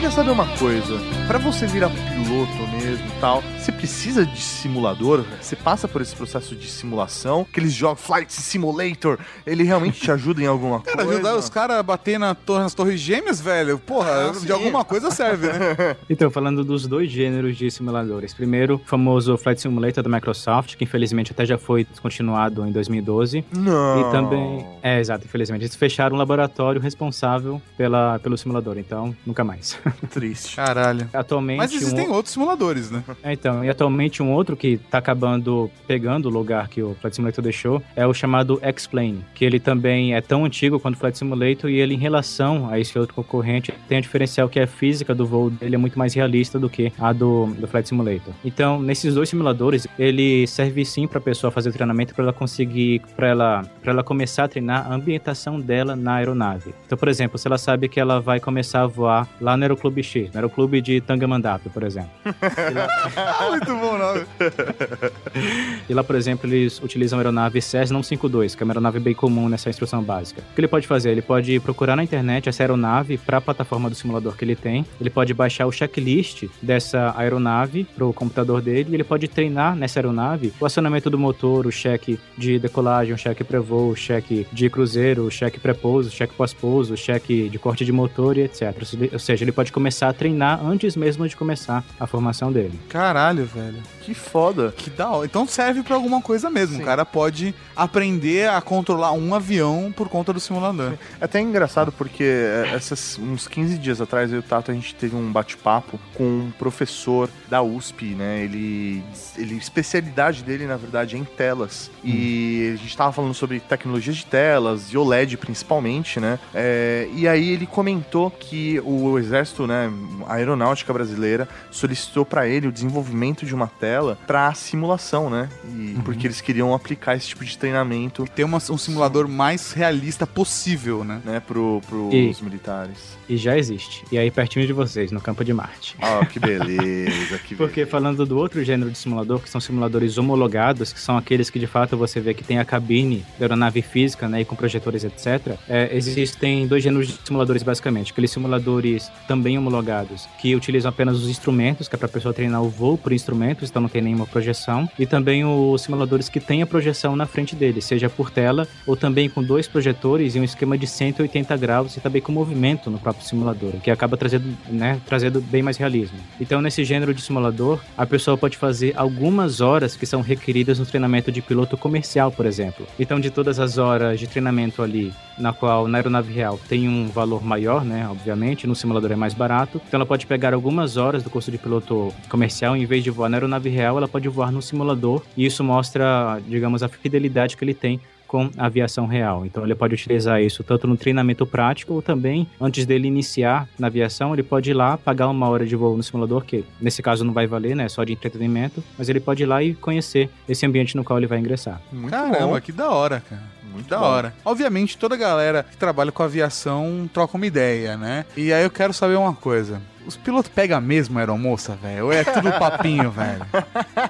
Queria saber uma coisa. Pra você virar piloto mesmo e tal, você precisa de simulador? Você passa por esse processo de simulação? Aqueles jogos Flight Simulator, ele realmente te ajuda em alguma coisa? Cara, ajudar os caras a bater na torre, nas torres gêmeas, velho, porra, de alguma coisa serve, né? Então, falando dos dois gêneros de simuladores. Primeiro, o famoso Flight Simulator da Microsoft, que infelizmente até já foi descontinuado em 2012. Não. E também. É, exato, infelizmente. Eles fecharam um laboratório responsável pela, pelo simulador, então nunca mais. Triste. Caralho. Atualmente. Mas existem um... outros simuladores, né? É, então, e atualmente um outro que tá acabando pegando o lugar que o Flight Simulator deixou é o chamado X-Plane, que ele também é tão antigo quanto o Flight Simulator e ele, em relação a esse outro concorrente, tem a diferencial que a física do voo dele é muito mais realista do que a do, do Flight Simulator. Então, nesses dois simuladores, ele serve sim para a pessoa fazer o treinamento para ela conseguir, para ela, pra ela começar a treinar a ambientação dela na aeronave. Então, por exemplo, se ela sabe que ela vai começar a voar lá no Aeroclube X, no Aeroclube de Tangamandapi, por exemplo. Muito bom o nome. E lá, por exemplo, eles utilizam a aeronave Cessna 152, que é uma aeronave bem comum nessa instrução básica. O que ele pode fazer? Ele pode procurar na internet essa aeronave para a plataforma do simulador que ele tem. Ele pode baixar o checklist dessa aeronave para o computador dele e ele pode treinar nessa aeronave o acionamento do motor, o cheque de decolagem, o cheque pré-voo, o cheque de cruzeiro, o cheque pré-pouso, o cheque pós-pouso, o cheque de corte de motor e etc. Ou seja, ele pode começar a treinar antes mesmo de começar a formação dele. Caralho, velho. Que foda. Que da hora. Então serve pra alguma coisa mesmo. O cara pode aprender a controlar um avião por conta do simulador. É até engraçado porque é, essas, uns 15 dias atrás, eu e o Tato, a gente teve um bate-papo com um professor da USP, né? Ele, ele, a especialidade dele, na verdade, é em telas. E a gente tava falando sobre tecnologias de telas, e OLED principalmente, né? É, e aí ele comentou que o exército, né, a aeronáutica brasileira, solicitou para ele o desenvolvimento de uma tela para simulação, né? E porque eles queriam aplicar esse tipo de treinamento Ter uma- um simulador mais realista possível, né? né, pro, pros E- militares. E já existe. E aí, pertinho de vocês, no campo de Marte. Ah, que beleza, que Porque falando do outro gênero de simulador, que são simuladores homologados, que são aqueles que de fato você vê que tem a cabine da aeronave física, né, e com projetores, etc. é, existem dois gêneros de simuladores basicamente. Aqueles simuladores também homologados, que utilizam apenas os instrumentos, que é para a pessoa treinar o voo por instrumentos, então não tem nenhuma projeção. E também os simuladores que têm a projeção na frente dele, seja por tela ou também com dois projetores e um esquema de 180 graus e também com movimento no próprio simulador, que acaba trazendo, né, trazendo bem mais realismo. Então, nesse gênero de simulador, a pessoa pode fazer algumas horas que são requeridas no treinamento de piloto comercial, por exemplo. Então, de todas as horas de treinamento ali, na qual na aeronave real tem um valor maior, né, obviamente, no simulador é mais barato. Então, ela pode pegar algumas horas do curso de piloto comercial, em vez de voar na aeronave real, ela pode voar no simulador, e isso mostra, digamos, a fidelidade que ele tem com a aviação real. Então ele pode utilizar isso tanto no treinamento prático ou também antes dele iniciar na aviação, ele pode ir lá pagar uma hora de voo no simulador, que nesse caso não vai valer, né, só de entretenimento, mas ele pode ir lá e conhecer esse ambiente no qual ele vai ingressar. Caramba, que da hora, cara. Muito da bom. hora. Obviamente, toda galera que trabalha com aviação troca uma ideia, né? E aí eu quero saber uma coisa. Os pilotos pegam mesmo a aeromoça, velho? Ou é tudo papinho, velho?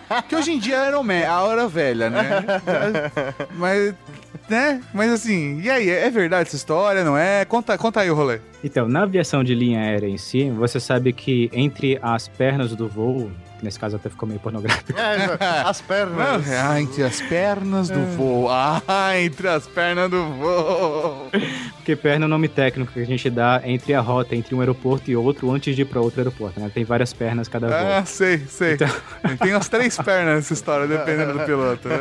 Porque hoje em dia a aeromé, a hora velha, né? Mas né? Mas assim, e aí, é verdade essa história, não é? Conta, conta aí o rolê. Então, na aviação de linha aérea em si, você sabe que entre as pernas do voo, que nesse caso até ficou meio pornográfico, É, as pernas. Ah, entre as pernas do voo. Ah, entre as pernas do voo. porque perna é o nome técnico que a gente dá entre a rota, entre um aeroporto e outro, antes de ir para outro aeroporto, né? Tem várias pernas cada voo. Ah, sei, sei. Tem umas três pernas nessa história, dependendo do piloto, né?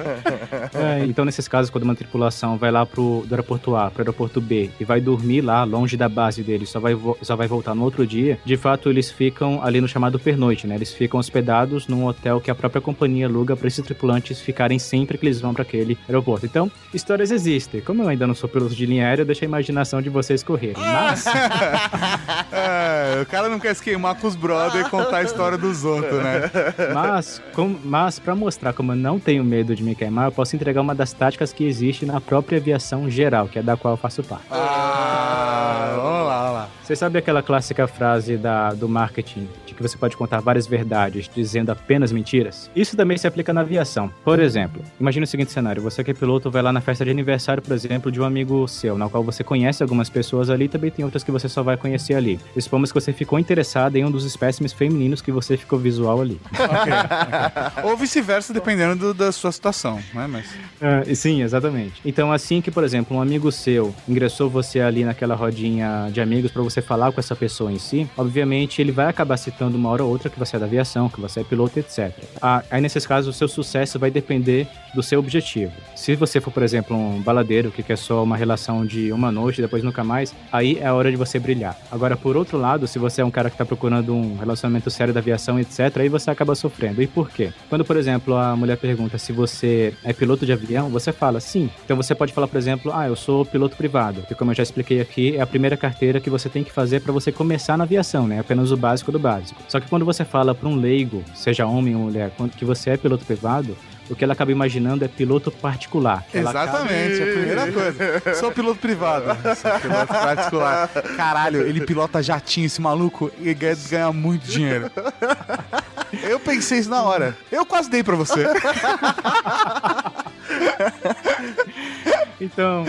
É, então, nesses casos, quando uma tripulação vai lá pro, do aeroporto A pro aeroporto B e vai dormir lá, longe da base deles, só vai, só vai voltar no outro dia, de fato, eles ficam ali no chamado pernoite, né? Eles ficam hospedados num hotel que a própria companhia aluga para esses tripulantes ficarem sempre que eles vão para aquele aeroporto. Então, histórias existem. Como eu ainda não sou piloto de linha aérea, eu deixo a imaginação de vocês correrem. Mas, É, o cara não quer se queimar com os brothers e contar a história dos outros, né? mas, com, mas para mostrar como eu não tenho medo de me queimar, eu posso entregar uma das táticas que existe na própria aviação geral, que é da qual eu faço parte. Ah, vamos lá, vamos lá. Você sabe aquela clássica frase da, do marketing de que você pode contar várias verdades dizendo apenas mentiras? Isso também se aplica na aviação. Por exemplo, imagine o seguinte cenário: você que é piloto vai lá na festa de aniversário, por exemplo, de um amigo seu, na qual você conhece algumas pessoas ali, também tem outras que você só vai conhecer ali. Supomos que você ficou interessado em um dos espécimes femininos que você ficou visual ali. Ou vice-versa, dependendo do- da sua situação, né? Mas... E sim, exatamente. Então, assim que, por exemplo, um amigo seu ingressou você ali naquela rodinha de amigos para você falar com essa pessoa em si, obviamente ele vai acabar citando uma hora ou outra que você é da aviação, que você é piloto, etc. Ah, aí, nesses casos, o seu sucesso vai depender do seu objetivo. Se você for, por exemplo, um baladeiro que quer só uma relação de uma noite e depois nunca mais, aí é a hora de você brilhar. Agora, por outro lado, se você é um cara que está procurando um relacionamento sério da aviação, etc., aí você acaba sofrendo. E por quê? Quando, por exemplo, a mulher pergunta se você é piloto de avião, você fala sim. Então você pode falar, por exemplo, ah, eu sou piloto privado, que como eu já expliquei aqui, é a primeira carteira que você tem que fazer para você começar na aviação, né? Apenas o básico do básico. Só que quando você fala para um leigo, seja homem ou mulher, quando que você é piloto privado, o que ela acaba imaginando é piloto particular. Ela Exatamente, a primeira coisa. Sou piloto privado. Sou piloto particular. Caralho, ele pilota jatinho, esse maluco, e ganha, ganha muito dinheiro. Eu pensei isso na hora. Eu quase dei pra você. Então,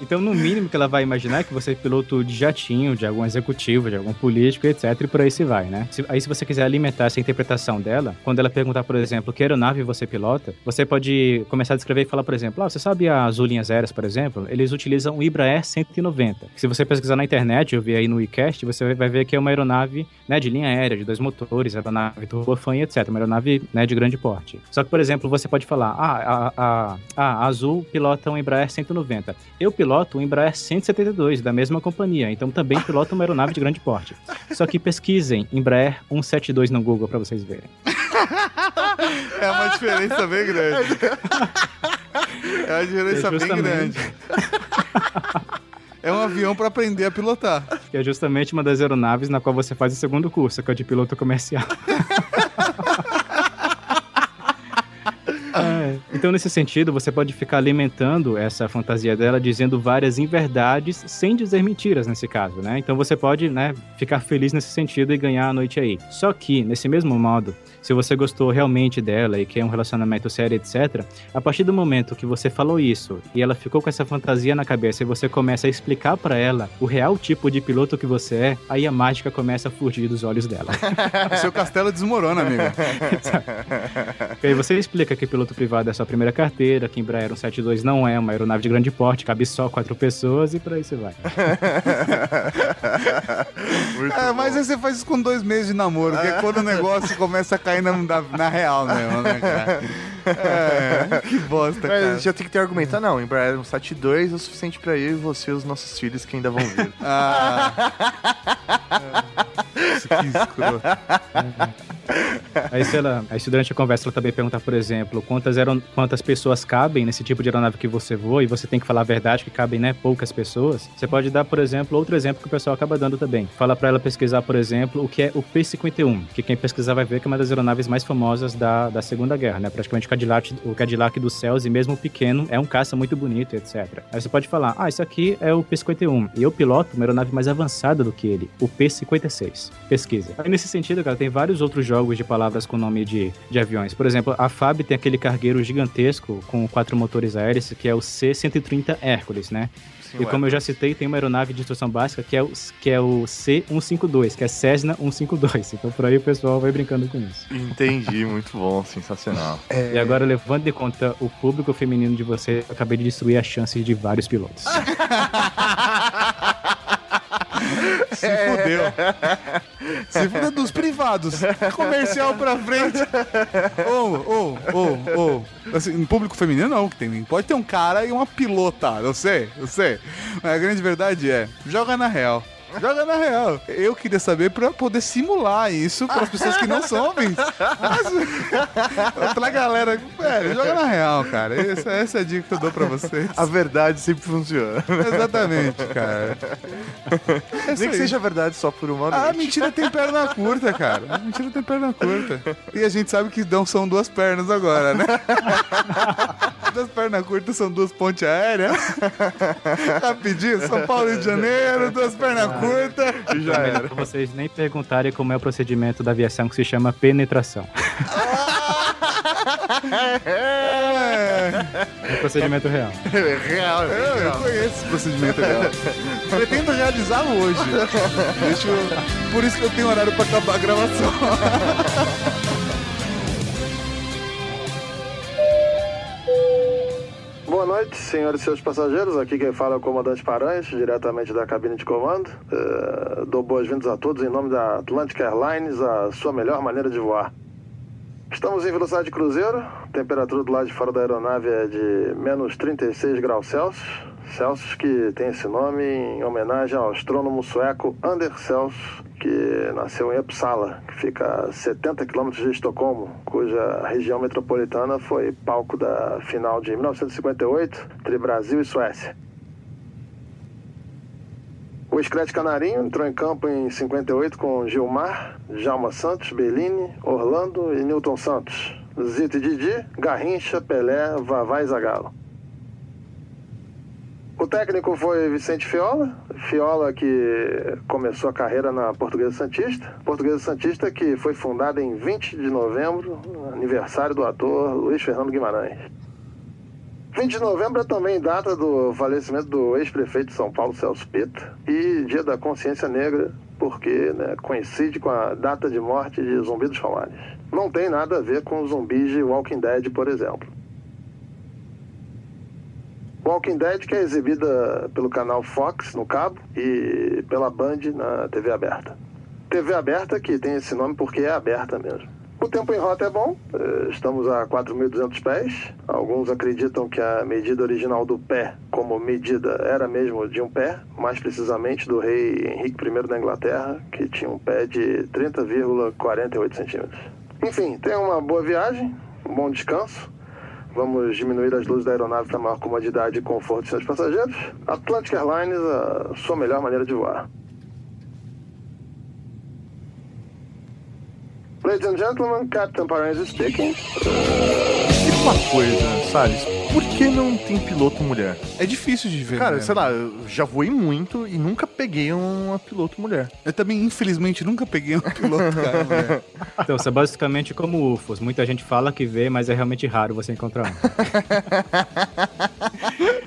então, no mínimo que ela vai imaginar é que você é piloto de jatinho, de algum executivo, de algum político, etc. E por aí se vai, né? Se- aí, se você quiser alimentar essa interpretação dela, quando ela perguntar, por exemplo, que aeronave você pilota, você pode começar a descrever e falar, por exemplo, ah, você sabe as linhas aéreas, por exemplo? Eles utilizam o Ibraer 190. Se você pesquisar na internet, eu vi aí no iCast, você vai ver que é uma aeronave né, de linha aérea, de dois motores, aeronave turbofan e etc. Uma aeronave né, de grande porte. Só que, por exemplo, você pode falar, ah, a, a, a, a Azul pilota um Embraer 190. Eu piloto um Embraer 172, da mesma companhia, então também piloto uma aeronave de grande porte. Só que pesquisem Embraer 172 no Google para vocês verem. É uma diferença bem grande. É uma diferença É bem grande. É um avião pra aprender a pilotar. Que é justamente uma das aeronaves na qual você faz o segundo curso, que é o de piloto comercial. É, Então, nesse sentido, você pode ficar alimentando essa fantasia dela, dizendo várias inverdades, sem dizer mentiras nesse caso, né? Então você pode, né, ficar feliz nesse sentido e ganhar a noite aí. Só que, nesse mesmo modo, se você gostou realmente dela e quer um relacionamento sério, etc., a partir do momento que você falou isso e ela ficou com essa fantasia na cabeça e você começa a explicar pra ela o real tipo de piloto que você é, aí a mágica começa a fugir dos olhos dela. O seu castelo desmorona, amigo. E aí você explica que piloto privado é sua primeira carteira, que Embraer 172 não é uma aeronave de grande porte, cabe só quatro pessoas e por aí você vai. É, mas aí você faz isso com dois meses de namoro, porque é quando o negócio começa a cair na, na, na real mesmo, né, cara? É, que bosta, Mas cara. já tem que ter argumento. Ah, não, Embraer 172 é o suficiente pra eu e você e os nossos filhos que ainda vão vir. Ah. Isso, que escroto. Aí, se ela, aí se durante a conversa ela também perguntar, por exemplo, quantas, eram, quantas pessoas cabem nesse tipo de aeronave que você voa, e você tem que falar a verdade que cabem, né, poucas pessoas, você pode dar, por exemplo, outro exemplo que o pessoal acaba dando também. Fala pra ela pesquisar, por exemplo, o que é o P-51, que quem pesquisar vai ver que é uma das aeronaves mais famosas da, da Segunda Guerra, né, praticamente o Cadillac, o Cadillac dos céus, e mesmo pequeno, é um caça muito bonito, etc. Aí você pode falar, ah, isso aqui é o P-51, e eu piloto uma aeronave mais avançada do que ele, o P-56. Pesquisa. Aí nesse sentido, cara, tem vários outros jogos de palavras com nome de, de aviões. Por exemplo, a FAB tem aquele cargueiro gigantesco com quatro motores aéreos, que é o C-130 Hércules, né? Sim, e como eu já citei, tem uma aeronave de instrução básica que é o, que é o C-152, que é Cessna 152. Então por aí o pessoal vai brincando com isso. Entendi, muito bom, sensacional. E agora, levando em conta o público feminino de você, eu acabei de destruir as chances de vários pilotos. Se fudeu. Se fudeu dos privados. Comercial pra frente. Ô, ô, ô, ô. Assim, público feminino não, que tem. Pode ter um cara e uma pilota. Eu sei, eu sei. Mas a grande verdade é, joga na real. Joga na real. Eu queria saber pra poder simular isso para as pessoas que não são homens. Mas, pra galera, velho, joga na real, cara. Essa, essa é a dica que eu dou pra vocês. A verdade sempre funciona. Exatamente, cara. É Nem que aí. seja verdade só por uma Ah, noite. mentira tem perna curta, cara. Mentira tem perna curta. E a gente sabe que não são duas pernas agora, né? Duas pernas curtas são duas pontes aéreas. Rapidinho, São Paulo e Rio de Janeiro, duas pernas curtas. Já É melhor era. pra vocês nem perguntarem como é o procedimento da aviação que se chama penetração. É, É um procedimento real. Real, eu, eu conheço esse procedimento real. Pretendo realizá-lo hoje. Deixa eu... Por isso que eu tenho horário pra acabar a gravação. Boa noite, senhores e seus passageiros. Aqui quem fala é o comandante Paranhos, diretamente da cabine de comando. Eh, dou boas-vindas a todos em nome da Atlantic Airlines, a sua melhor maneira de voar. Estamos em velocidade de cruzeiro, temperatura do lado de fora da aeronave é de menos 36 graus Celsius. Celsius que tem esse nome em homenagem ao astrônomo sueco Anders Celsius, que nasceu em Uppsala, que fica a 70 quilômetros de Estocolmo, cuja região metropolitana foi palco da final de 1958 entre Brasil e Suécia. O Screte Canarinho entrou em campo em 58 com Gilmar, Djalma Santos, Bellini, Orlando e Newton Santos. Zito e Didi, Garrincha, Pelé, Vavá e Zagallo. O técnico foi Vicente Fiola, Fiola que começou a carreira na Portuguesa Santista. Portuguesa Santista que foi fundada em 20 de novembro, aniversário do ator Luiz Fernando Guimarães. 20 de novembro é também data do falecimento do ex-prefeito de São Paulo, Celso Pita, e dia da consciência negra, porque né, coincide com a data de morte de Zumbi dos Palmares. Não tem nada a ver com zumbis de Walking Dead, por exemplo. Walking Dead que é exibida pelo canal Fox no cabo e pela Band na TV aberta. TV aberta que tem esse nome porque é aberta mesmo. O tempo em rota é bom, eh, estamos a 4.200 pés. Alguns acreditam que a medida original do pé, como medida, era mesmo de um pé, mais precisamente do rei Henrique I da Inglaterra, que tinha um pé de 30,48 centímetros. Enfim, tenha uma boa viagem, um bom descanso. Vamos diminuir as luzes da aeronave para maior comodidade e conforto de seus passageiros. Atlantic Airlines, a sua melhor maneira de voar. Ladies and gentlemen, Captain Paranhos speaking. Uma coisa, Salles, por que não tem piloto mulher? É difícil de ver. Cara, né? sei lá, eu já voei muito e nunca peguei uma piloto mulher. Eu também, infelizmente, nunca peguei um piloto, cara. mulher. Então, você é basicamente como UFOs. Muita gente fala que vê, mas é realmente raro você encontrar um.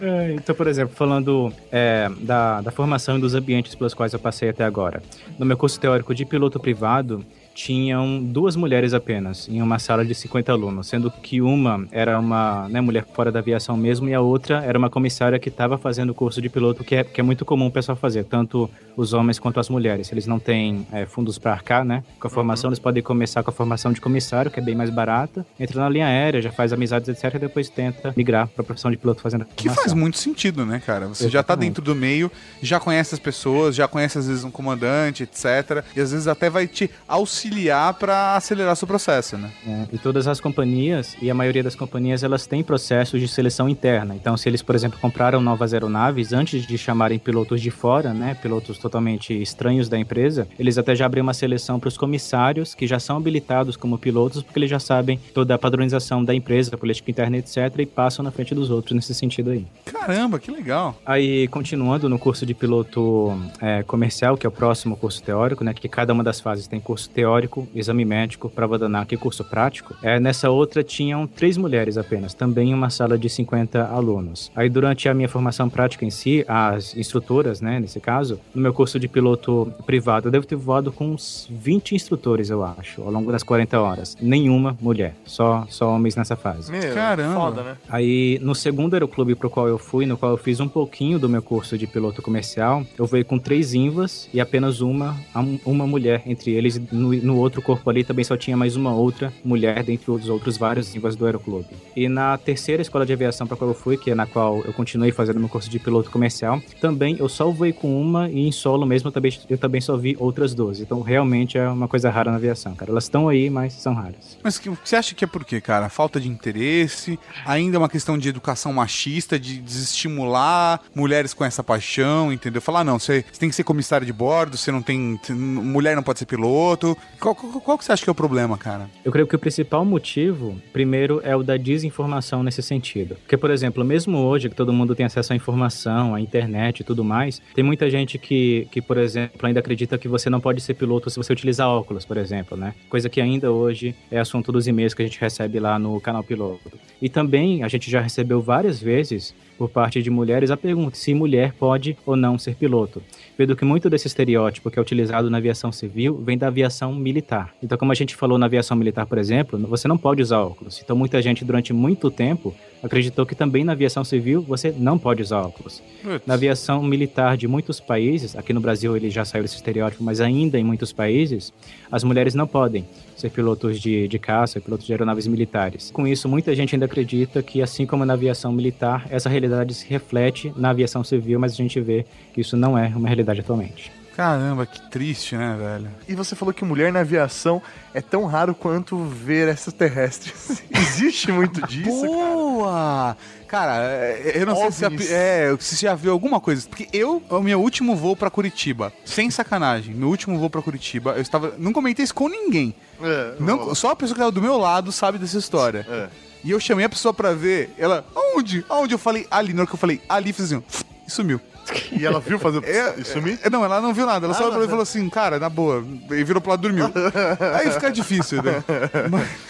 É, então, por exemplo, falando é, da, da formação e dos ambientes pelos quais eu passei até agora. No meu curso teórico de piloto privado, tinham duas mulheres apenas em uma sala de 50 alunos, sendo que uma era uma né, mulher fora da aviação mesmo e a outra era uma comissária que estava fazendo o curso de piloto, que é, que é muito comum o pessoal fazer, tanto os homens quanto as mulheres. Eles não têm é, fundos para arcar, né? Com a formação, eles podem começar com a formação de comissário, que é bem mais barata, entra na linha aérea, já faz amizades, etc., e depois tenta migrar para a profissão de piloto fazendo a Que faz muito sentido, né, cara? Você já tá Exatamente. dentro do meio, já conhece as pessoas, já conhece às vezes um comandante, etc. E às vezes até vai te auxiliar pra acelerar seu processo, né? É, e todas as companhias, e a maioria das companhias, elas têm processos de seleção interna. Então, se eles, por exemplo, compraram novas aeronaves, antes de chamarem pilotos de fora, né, pilotos totalmente estranhos da empresa, eles até já abrem uma seleção para os comissários, que já são habilitados como pilotos, porque eles já sabem toda a padronização da empresa, a política interna, etc., e passam na frente dos outros nesse sentido aí. Caramba, que legal. Aí, continuando no curso de piloto é, comercial, que é o próximo curso teórico, né? Que cada uma das fases tem curso teórico teórico, exame médico, prova da ANAC e curso prático. É, nessa outra tinham três mulheres apenas, também em uma sala de 50 alunos. Aí durante a minha formação prática em si, as instrutoras, né, nesse caso, no meu curso de piloto privado, eu devo ter voado com uns 20 instrutores, eu acho, ao longo das 40 horas. Nenhuma mulher, só, só homens nessa fase. Meu, Caramba. Foda, né? Aí, no segundo aeroclube pro qual eu fui, no qual eu fiz um pouquinho do meu curso de piloto comercial, eu voei com três invas e apenas uma, uma mulher entre eles. No, no outro corpo ali também só tinha mais uma outra mulher dentre os outros vários invas do aeroclube. E na terceira escola de aviação para qual eu fui, que é na qual eu continuei fazendo meu curso de piloto comercial, também eu só voei com uma e em solo mesmo eu também, eu também só vi outras 12. Então realmente é uma coisa rara na aviação, cara. Elas estão aí, mas são raras. Mas que- você acha que é por quê, cara? Falta de interesse? Ainda é uma questão de educação machista, de desestimular mulheres com essa paixão, entendeu? Falar, não, você, você tem que ser comissário de bordo, você não tem. Mulher não pode ser piloto. Qual, qual, qual que você acha que é o problema, cara? Eu creio que o principal motivo, primeiro, é o da desinformação nesse sentido. Porque, por exemplo, mesmo hoje que todo mundo tem acesso à informação, à internet e tudo mais, tem muita gente que, que, por exemplo, ainda acredita que você não pode ser piloto se você utilizar óculos, por exemplo, né? Coisa que ainda hoje é assunto dos e-mails que a gente recebe lá no canal piloto. E também a gente já recebeu várias vezes por parte de mulheres a pergunta se mulher pode ou não ser piloto. Vendo que muito desse estereótipo que é utilizado na aviação civil vem da aviação militar. Então, como a gente falou na aviação militar, por exemplo, você não pode usar óculos. Então, muita gente durante muito tempo acreditou que também na aviação civil você não pode usar óculos. Na aviação militar de muitos países, aqui no Brasil ele já saiu desse estereótipo, mas ainda em muitos países, as mulheres não podem ser pilotos de, de caça, pilotos de aeronaves militares. Com isso, muita gente ainda acredita que, assim como na aviação militar, essa realidade se reflete na aviação civil, mas a gente vê que isso não é uma realidade atualmente. Caramba, que triste, né, velho? E você falou que mulher na aviação é tão raro quanto ver extraterrestres. Existe muito disso, Boa! Cara, é, eu não sei se, é, se você já viu alguma coisa. Porque eu, o meu último voo pra Curitiba, sem sacanagem, meu último voo pra Curitiba, eu estava. Não comentei isso com ninguém. É, Não, só a pessoa que tava do meu lado sabe dessa história. É. E eu chamei a pessoa pra ver, ela, aonde? Aonde? Eu falei, ali. Na hora que eu falei, ali, fez assim, e sumiu. E ela viu fazer É, e sumir? é, Não, ela não viu nada. Ela só Ah, olhou e não. falou assim, cara, na boa. E virou pro lado e dormiu. Aí fica difícil, né?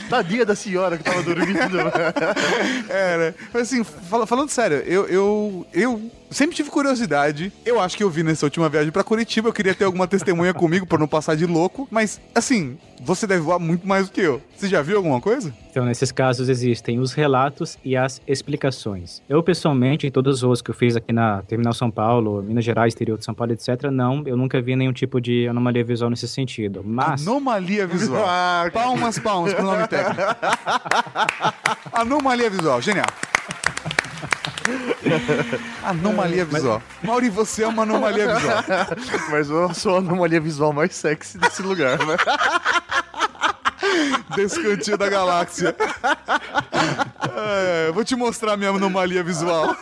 Tadinha da senhora que tava dormindo. É, né? Mas assim, fala- falando sério, eu, eu, eu sempre tive curiosidade. Eu acho que eu vi nessa última viagem pra Curitiba. Eu queria ter alguma testemunha comigo pra não passar de louco. Mas, assim, você deve voar muito mais do que eu. Você já viu alguma coisa? Então, nesses casos, existem os relatos e as explicações. Eu, pessoalmente, em todos os voos que eu fiz aqui na Terminal São Paulo, Minas Gerais, interior de São Paulo, etc., não, eu nunca vi nenhum tipo de anomalia visual nesse sentido. Mas. Anomalia visual. Ah, Palmas, palmas pro nome técnico. Anomalia visual, genial. Anomalia visual. Mauri, você é uma anomalia visual. Mas eu sou a anomalia visual mais sexy desse lugar, né? Desse cantinho da galáxia. É, eu vou te mostrar minha anomalia visual.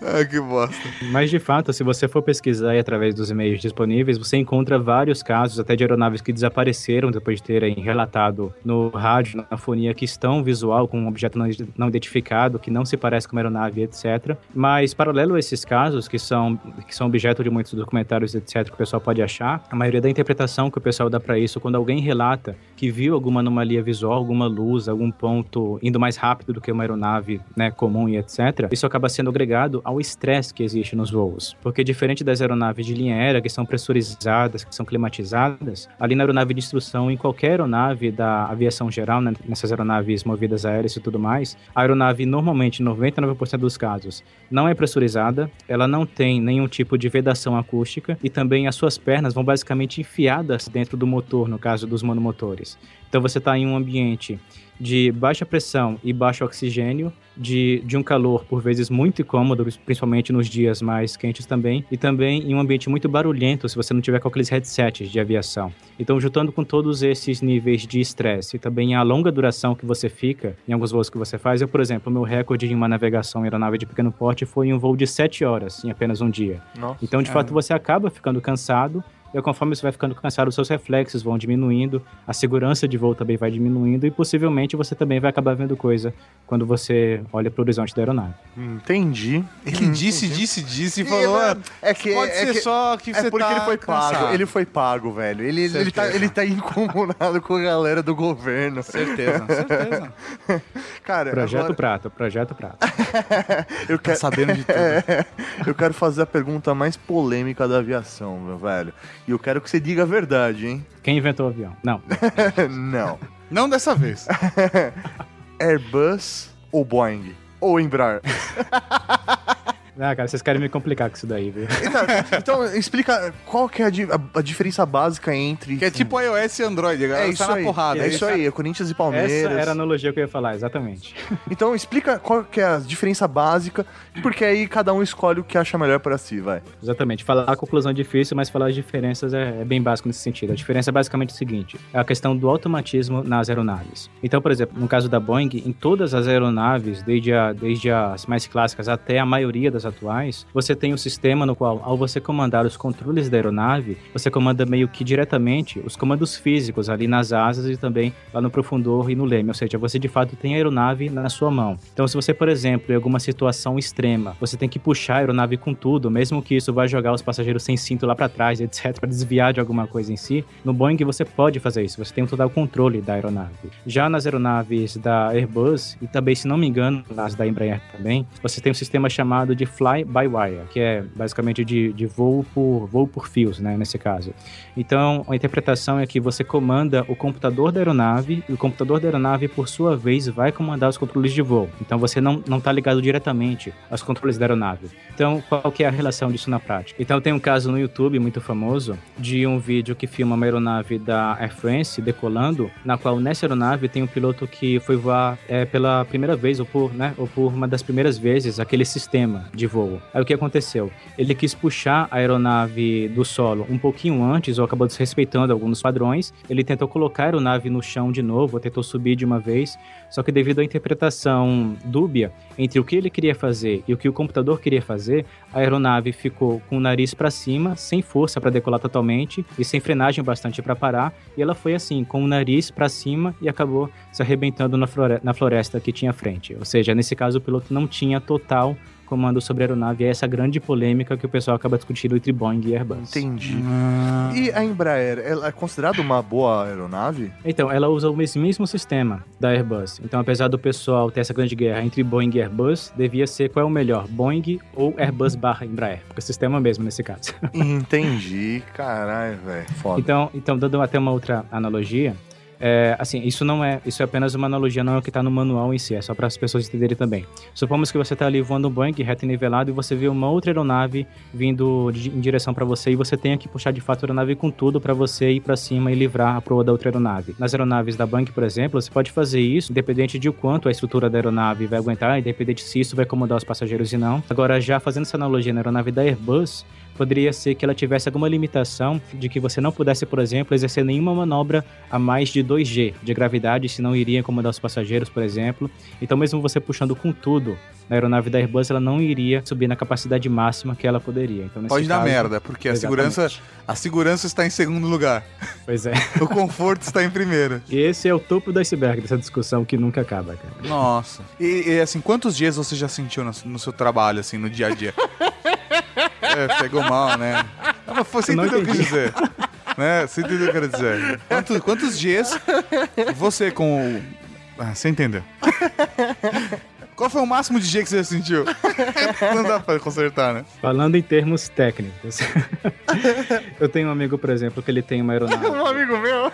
Ai, que bosta. Mas de fato, se você for pesquisar através dos e-mails disponíveis, você encontra vários casos até de aeronaves que desapareceram depois de terem relatado no rádio, na fonia, que estão visual com um objeto não, não identificado, que não se parece com uma aeronave, etc. Mas paralelo a esses casos, que são, que são objeto de muitos documentários, etc., que o pessoal pode achar, a maioria da interpretação que o pessoal dá para isso, quando alguém relata que viu alguma anomalia visual, alguma luz, algum ponto indo mais rápido do que uma aeronave né, comum e etc., isso acaba sendo agregado ao estresse que existe nos voos. Porque diferente das aeronaves de linha aérea, que são pressurizadas, que são climatizadas, ali na aeronave de instrução, em qualquer aeronave da aviação geral, né, nessas aeronaves movidas aéreas e tudo mais, a aeronave normalmente, em 99% dos casos, não é pressurizada, ela não tem nenhum tipo de vedação acústica e também as suas pernas vão basicamente enfiadas dentro do motor, no caso dos monomotores. Então você está em um ambiente de baixa pressão e baixo oxigênio, de, de um calor por vezes muito incômodo, principalmente nos dias mais quentes também, e também em um ambiente muito barulhento se você não tiver com aqueles headsets de aviação. Então, juntando com todos esses níveis de estresse e também a longa duração que você fica em alguns voos que você faz, eu, por exemplo, o meu recorde em uma navegação em aeronave de pequeno porte foi em um voo de 7 horas em apenas um dia. Nossa. Então, de É. fato, você acaba ficando cansado e conforme você vai ficando cansado, os seus reflexos vão diminuindo, a segurança de voo também vai diminuindo e possivelmente você também vai acabar vendo coisa quando você olha para o horizonte da aeronave. Entendi. Ele disse, disse, disse e falou. "Ah, É que pode é ser que- só que é você porque tá ele foi pago. cansado. Ele foi pago, velho. Ele, ele, tá, ele tá incomodado com a galera do governo. Certeza, certeza. Cara, Projeto agora, Prata, Projeto Prata. eu quero sabendo de tudo. É, eu quero fazer a pergunta mais polêmica da aviação, meu velho. E eu quero que você diga a verdade, hein? Quem inventou o avião? Não. Não. Não dessa vez. Airbus ou Boeing? Ou Embraer? Ah, cara, vocês querem me complicar com isso daí, viu? Então, então, explica qual que é a, di- a- a diferença básica entre... Que é tipo iOS e Android, a galera É isso tá na aí, porrada. é isso aí, é Corinthians e Palmeiras. Essa era a analogia que eu ia falar, exatamente. Então explica qual que é a diferença básica, porque aí cada um escolhe o que acha melhor pra si, vai. Exatamente. Falar a conclusão é difícil, mas falar as diferenças é, é bem básico nesse sentido. A diferença é basicamente o seguinte: é a questão do automatismo nas aeronaves. Então, por exemplo, no caso da Boeing, em todas as aeronaves, desde, a, desde as mais clássicas até a maioria das atuais, você tem um sistema no qual, ao você comandar os controles da aeronave, você comanda meio que diretamente os comandos físicos ali nas asas e também lá no profundor e no leme. Ou seja, você de fato tem a aeronave na sua mão. Então, se você, por exemplo, em alguma situação extrema, você tem que puxar a aeronave com tudo, mesmo que isso vá jogar os passageiros sem cinto lá para trás, etc, para desviar de alguma coisa em si, no Boeing você pode fazer isso, você tem total controle da aeronave. Já nas aeronaves da Airbus e também, se não me engano, nas da Embraer também, você tem um sistema chamado de fly by wire, que é basicamente de, de voo por voo por fios, né, nesse caso. Então, a interpretação é que você comanda o computador da aeronave e o computador da aeronave, por sua vez, vai comandar os controles de voo. Então, você não não está ligado diretamente aos controles da aeronave. Então, qual que é a relação disso na prática? Então, tem um caso no YouTube muito famoso de um vídeo que filma uma aeronave da Air France decolando, na qual nessa aeronave tem um piloto que foi voar é, pela primeira vez ou por, né, ou por uma das primeiras vezes aquele sistema de voo. Aí o que aconteceu? Ele quis puxar a aeronave do solo um pouquinho antes ou acabou desrespeitando alguns padrões. Ele tentou colocar a aeronave no chão de novo, ou tentou subir de uma vez, só que devido à interpretação dúbia entre o que ele queria fazer e o que o computador queria fazer, a aeronave ficou com o nariz para cima, sem força para decolar totalmente e sem frenagem bastante para parar, e ela foi assim, com o nariz para cima e acabou se arrebentando na floresta que tinha à frente. Ou seja, nesse caso o piloto não tinha total comando sobre a aeronave, é essa grande polêmica que o pessoal acaba discutindo entre Boeing e Airbus. Entendi. E a Embraer, ela é considerada uma boa aeronave? Então, ela usa o mes- mesmo sistema da Airbus. Então, apesar do pessoal ter essa grande guerra entre Boeing e Airbus, devia ser qual é o melhor, Boeing ou Airbus barra Embraer, porque o sistema é o mesmo nesse caso. Entendi. Caralho, velho. Foda. Então, então, dando até uma outra analogia, é, assim, isso não é, isso é apenas uma analogia, não é o que está no manual em si, é só para as pessoas entenderem também. Supomos que você está ali voando um Boeing reto e nivelado e você vê uma outra aeronave vindo de- em direção para você e você tenha que puxar de fato a aeronave com tudo para você ir para cima e livrar a proa da outra aeronave. Nas aeronaves da Boeing, por exemplo, você pode fazer isso independente de quanto a estrutura da aeronave vai aguentar, independente se isso vai acomodar os passageiros e não. Agora, já fazendo essa analogia na aeronave da Airbus, poderia ser que ela tivesse alguma limitação de que você não pudesse, por exemplo, exercer nenhuma manobra a mais de 2G de gravidade, senão iria incomodar os passageiros, por exemplo. Então, mesmo você puxando com tudo na aeronave da Airbus, ela não iria subir na capacidade máxima que ela poderia. Então, nesse Pode dar caso- merda, porque a Exatamente. segurança, a segurança está em segundo lugar. Pois é. O conforto está em primeiro. E esse é o topo do iceberg dessa discussão que nunca acaba, cara. Nossa. E, e, assim, quantos dias você já sentiu no, no seu trabalho, assim, no dia a dia? é, pegou mal, né? Ah, mas Você Não entendeu o que eu quis dizer? Né? Você entendeu o que eu quero dizer? Quantos, quantos dias você com o... Ah, você entendeu. Qual foi o máximo de dia que você já sentiu? Não dá pra consertar, né? Falando em termos técnicos, eu tenho um amigo, por exemplo, que ele tem uma aeronave. Um amigo meu.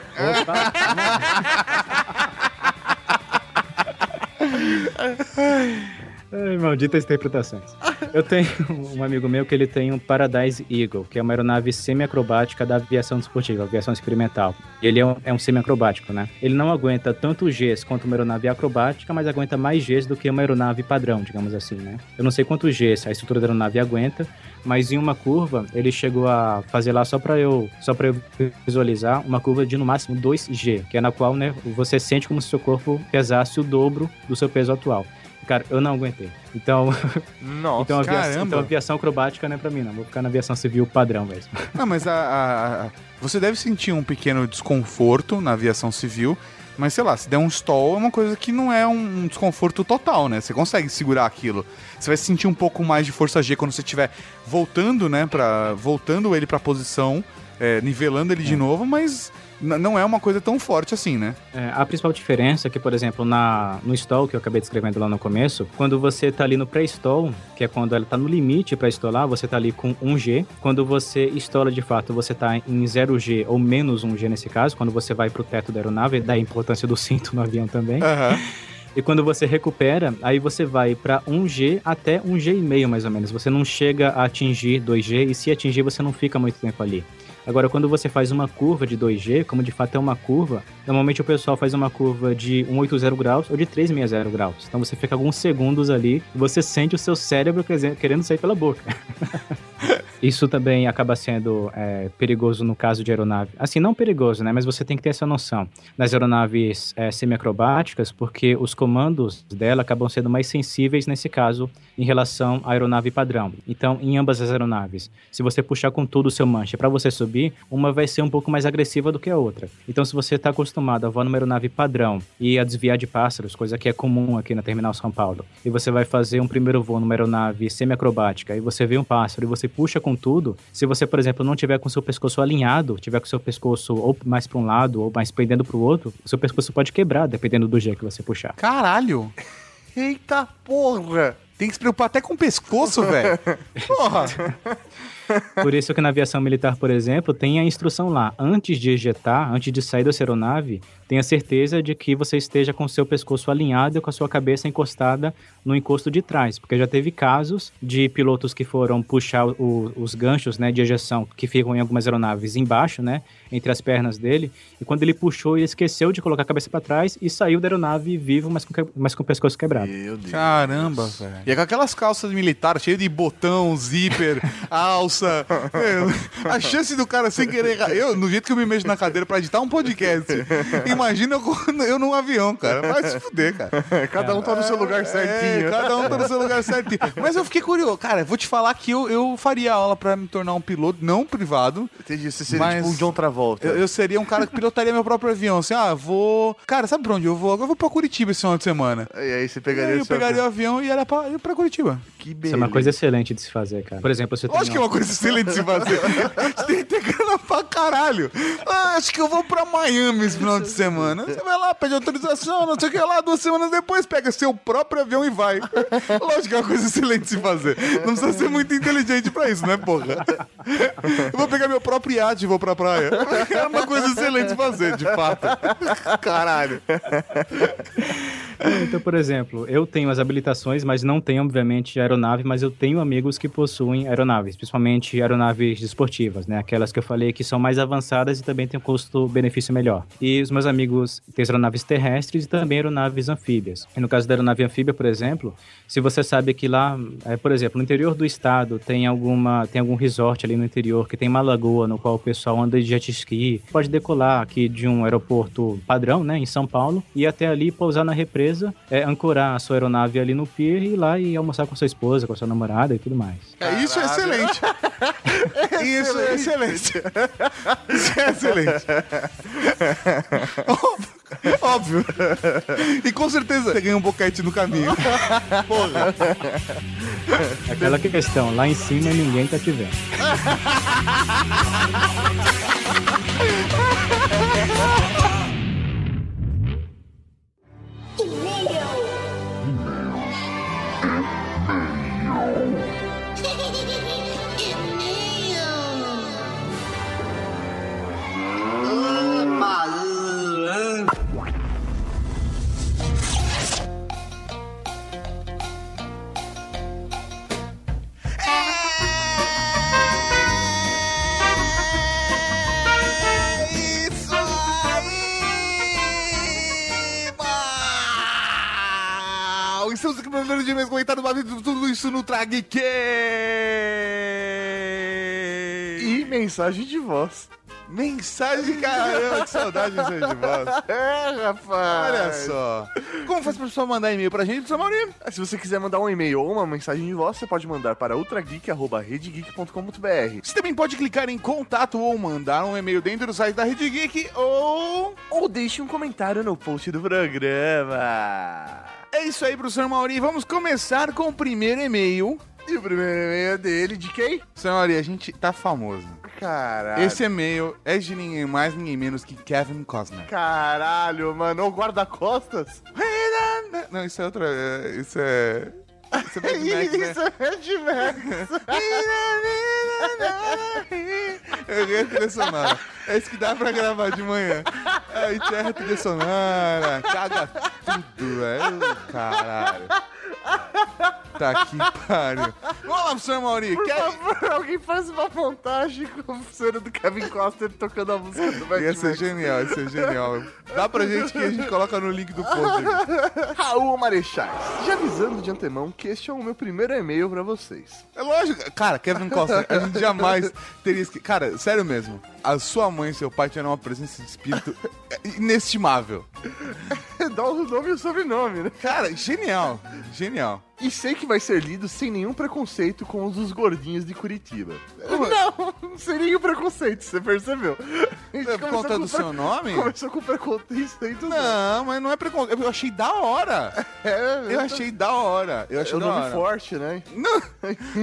Ai, malditas interpretações. Eu tenho um amigo meu que ele tem um Paradise Eagle, que é uma aeronave semi-acrobática da aviação desportiva, aviação experimental. Ele é um, é um semi-acrobático, né? Ele não aguenta tanto Gs quanto uma aeronave acrobática, mas aguenta mais Gs do que uma aeronave padrão, digamos assim, né? Eu não sei quantos Gs a estrutura da aeronave aguenta, mas em uma curva ele chegou a fazer lá só para eu só para eu visualizar uma curva de no máximo 2G, que é na qual né, você sente como se seu corpo pesasse o dobro do seu peso atual. Cara, eu não aguentei. Então, Nossa, então, aviação, então aviação acrobática não é pra mim, não. Vou ficar na aviação civil padrão mesmo. Não, mas a, a- a- você deve sentir um pequeno desconforto na aviação civil, mas sei lá, se der um stall é uma coisa que não é um desconforto total, né? Você consegue segurar aquilo. Você vai sentir um pouco mais de força G quando você estiver voltando, né, para voltando ele pra posição, é, nivelando ele de novo, mas não é uma coisa tão forte assim, né? É, a principal diferença é que, por exemplo, na, no stall que eu acabei descrevendo lá no começo, quando você tá ali no pré-stall, que é quando ela tá no limite para estolar, você tá ali com 1G. Quando você estola de fato, você tá em 0G ou menos 1G nesse caso, quando você vai pro teto da aeronave, da importância do cinto no avião também. E quando você recupera, aí você vai para 1G até 1G e meio mais ou menos. Você não chega a atingir 2G e se atingir você não fica muito tempo ali. Agora, quando você faz uma curva de 2G, como de fato é uma curva, normalmente o pessoal faz uma curva de 180 graus ou de 360 graus. Então você fica alguns segundos ali e você sente o seu cérebro querendo sair pela boca. Isso também acaba sendo é, perigoso no caso de aeronave. Assim, não perigoso, né? Mas você tem que ter essa noção. Nas aeronaves é, semiacrobáticas, porque os comandos dela acabam sendo mais sensíveis nesse caso em relação à aeronave padrão. Então, em ambas as aeronaves, se você puxar com tudo o seu manche para você subir, uma vai ser um pouco mais agressiva do que a outra. Então, se você está acostumado a voar numa aeronave padrão e a desviar de pássaros, coisa que é comum aqui na Terminal São Paulo, e você vai fazer um primeiro voo numa aeronave semiacrobática e você vê um pássaro e você puxa com tudo, se você, por exemplo, não tiver com seu pescoço alinhado, tiver com seu pescoço ou mais para um lado ou mais pendendo para o outro, o seu pescoço pode quebrar, dependendo do jeito que você puxar. Caralho! Eita porra! Tem que se preocupar até com o pescoço, velho. Porra! Por isso que na aviação militar, por exemplo, tem a instrução lá, antes de ejetar, antes de sair da aeronave, tenha certeza de que você esteja com o seu pescoço alinhado e com a sua cabeça encostada no encosto de trás, porque já teve casos de pilotos que foram puxar o- os ganchos, né, de ejeção que ficam em algumas aeronaves embaixo, né, entre as pernas dele, e quando ele puxou, ele esqueceu de colocar a cabeça para trás e saiu da aeronave vivo, mas com, mas com o pescoço quebrado. Caramba, velho. E é com aquelas calças militar cheias de botão, zíper, alça. Meu, a chance do cara sem querer. Eu, no jeito que eu me mexo na cadeira pra editar um podcast, imagina eu, eu num avião, cara. Vai se fuder, cara. Cada um tá no seu lugar certinho. É, cada um tá no seu lugar certinho. Mas eu fiquei curioso. Cara, vou te falar que eu, eu faria aula pra me tornar um piloto, não privado. Entendi, você seria tipo um John Travolta. Eu, eu seria um cara que pilotaria meu próprio avião. Assim, ah, vou. Cara, sabe pra onde eu vou? Agora eu vou pra Curitiba esse final de semana. E aí você E pegaria aí o eu seu pegaria o avião e era pra, ia pra Curitiba. Que Isso é uma coisa excelente de se fazer, cara. Por exemplo, você tem Acho que é uma coisa excelente de se fazer. Você tem que ter grana pra caralho. Ah, acho que eu vou pra Miami esse final de semana. Você vai lá, pede autorização, não sei o que lá, duas semanas depois pega seu próprio avião e vai. Lógico que é uma coisa excelente de se fazer. Não precisa ser muito inteligente pra isso, né, porra? Eu vou pegar meu próprio iate e vou pra praia. É uma coisa excelente de fazer, de fato. Caralho. Então, por exemplo, eu tenho as habilitações, mas não tenho, obviamente, aeronave, mas eu tenho amigos que possuem aeronaves, principalmente aeronaves desportivas, né? Aquelas que eu falei que são mais avançadas e também têm um custo-benefício melhor. E os meus amigos têm aeronaves terrestres e também aeronaves anfíbias. E no caso da aeronave anfíbia, por exemplo, se você sabe que lá, é, por exemplo, no interior do estado tem alguma tem algum resort ali no interior que tem uma lagoa no qual o pessoal anda de jet ski, pode decolar aqui de um aeroporto padrão, né, em São Paulo, e até ali pousar na represa, é, ancorar a sua aeronave ali no pier e ir lá e almoçar com sua esposa, com a sua namorada e tudo mais. É, isso é excelente. Isso é excelente. Isso é excelente. Óbvio. Óbvio. E com certeza você ganha um boquete no caminho. Porra. Aquela questão, lá em cima ninguém tá te vendo. Isso aí! Mal! Estamos aqui no primeiro dia mesmo comentando uma vida tudo isso no Trageek! E Mensagem de voz. Mensagem, caramba, que saudade de voz. É, rapaz. Olha só. Como faz pra pessoa mandar e-mail pra gente, professor Maurinho? Se você quiser mandar um e-mail ou uma mensagem de voz, você pode mandar para ultrageek.redgeek.com.br. Você também pode clicar em contato ou mandar um e-mail dentro do site da Rede Geek ou... Ou deixe um comentário no post do programa. É isso aí, professor Mauri. Vamos começar com o primeiro e-mail. E o primeiro e-mail é dele, de quem? Mauri, a gente tá famoso. Caralho. Esse e-mail é de ninguém mais, ninguém menos que Kevin Costner. Caralho, mano. O guarda-costas. Não, isso é outra... é- Isso é... Isso é Mad Max, né? Isso é Mad Max. Eu ganhei a trilha sonora. É isso que dá pra gravar de manhã. Aí encerra a trilha sonora, caga tudo, velho. Caralho. Tá que pariu. Vamos lá, professor Mauri. Por Quer... favor, alguém faz uma montagem com a cena do Kevin Costner tocando a música do Mad Ia ser genial, ia ser genial. Dá pra gente que a gente coloca no link do post. Raul Marechais. Já avisando de antemão que este é o meu primeiro e-mail pra vocês. É lógico. Cara, Kevin Costner, a gente jamais teria esque... Cara, sério mesmo. A sua mãe e seu pai tiveram uma presença de espírito inestimável. Dá o nome e o sobrenome, né? Cara, genial. Genial. E sei que vai ser lido sem nenhum preconceito com os dos gordinhos de Curitiba. Não, sem nenhum preconceito, você percebeu? É por conta do seu nome? Começou com preconceito. Não, mas não é preconceito. Eu achei da hora. É, Eu achei da hora. Eu É achei um da nome hora. forte, né? Não.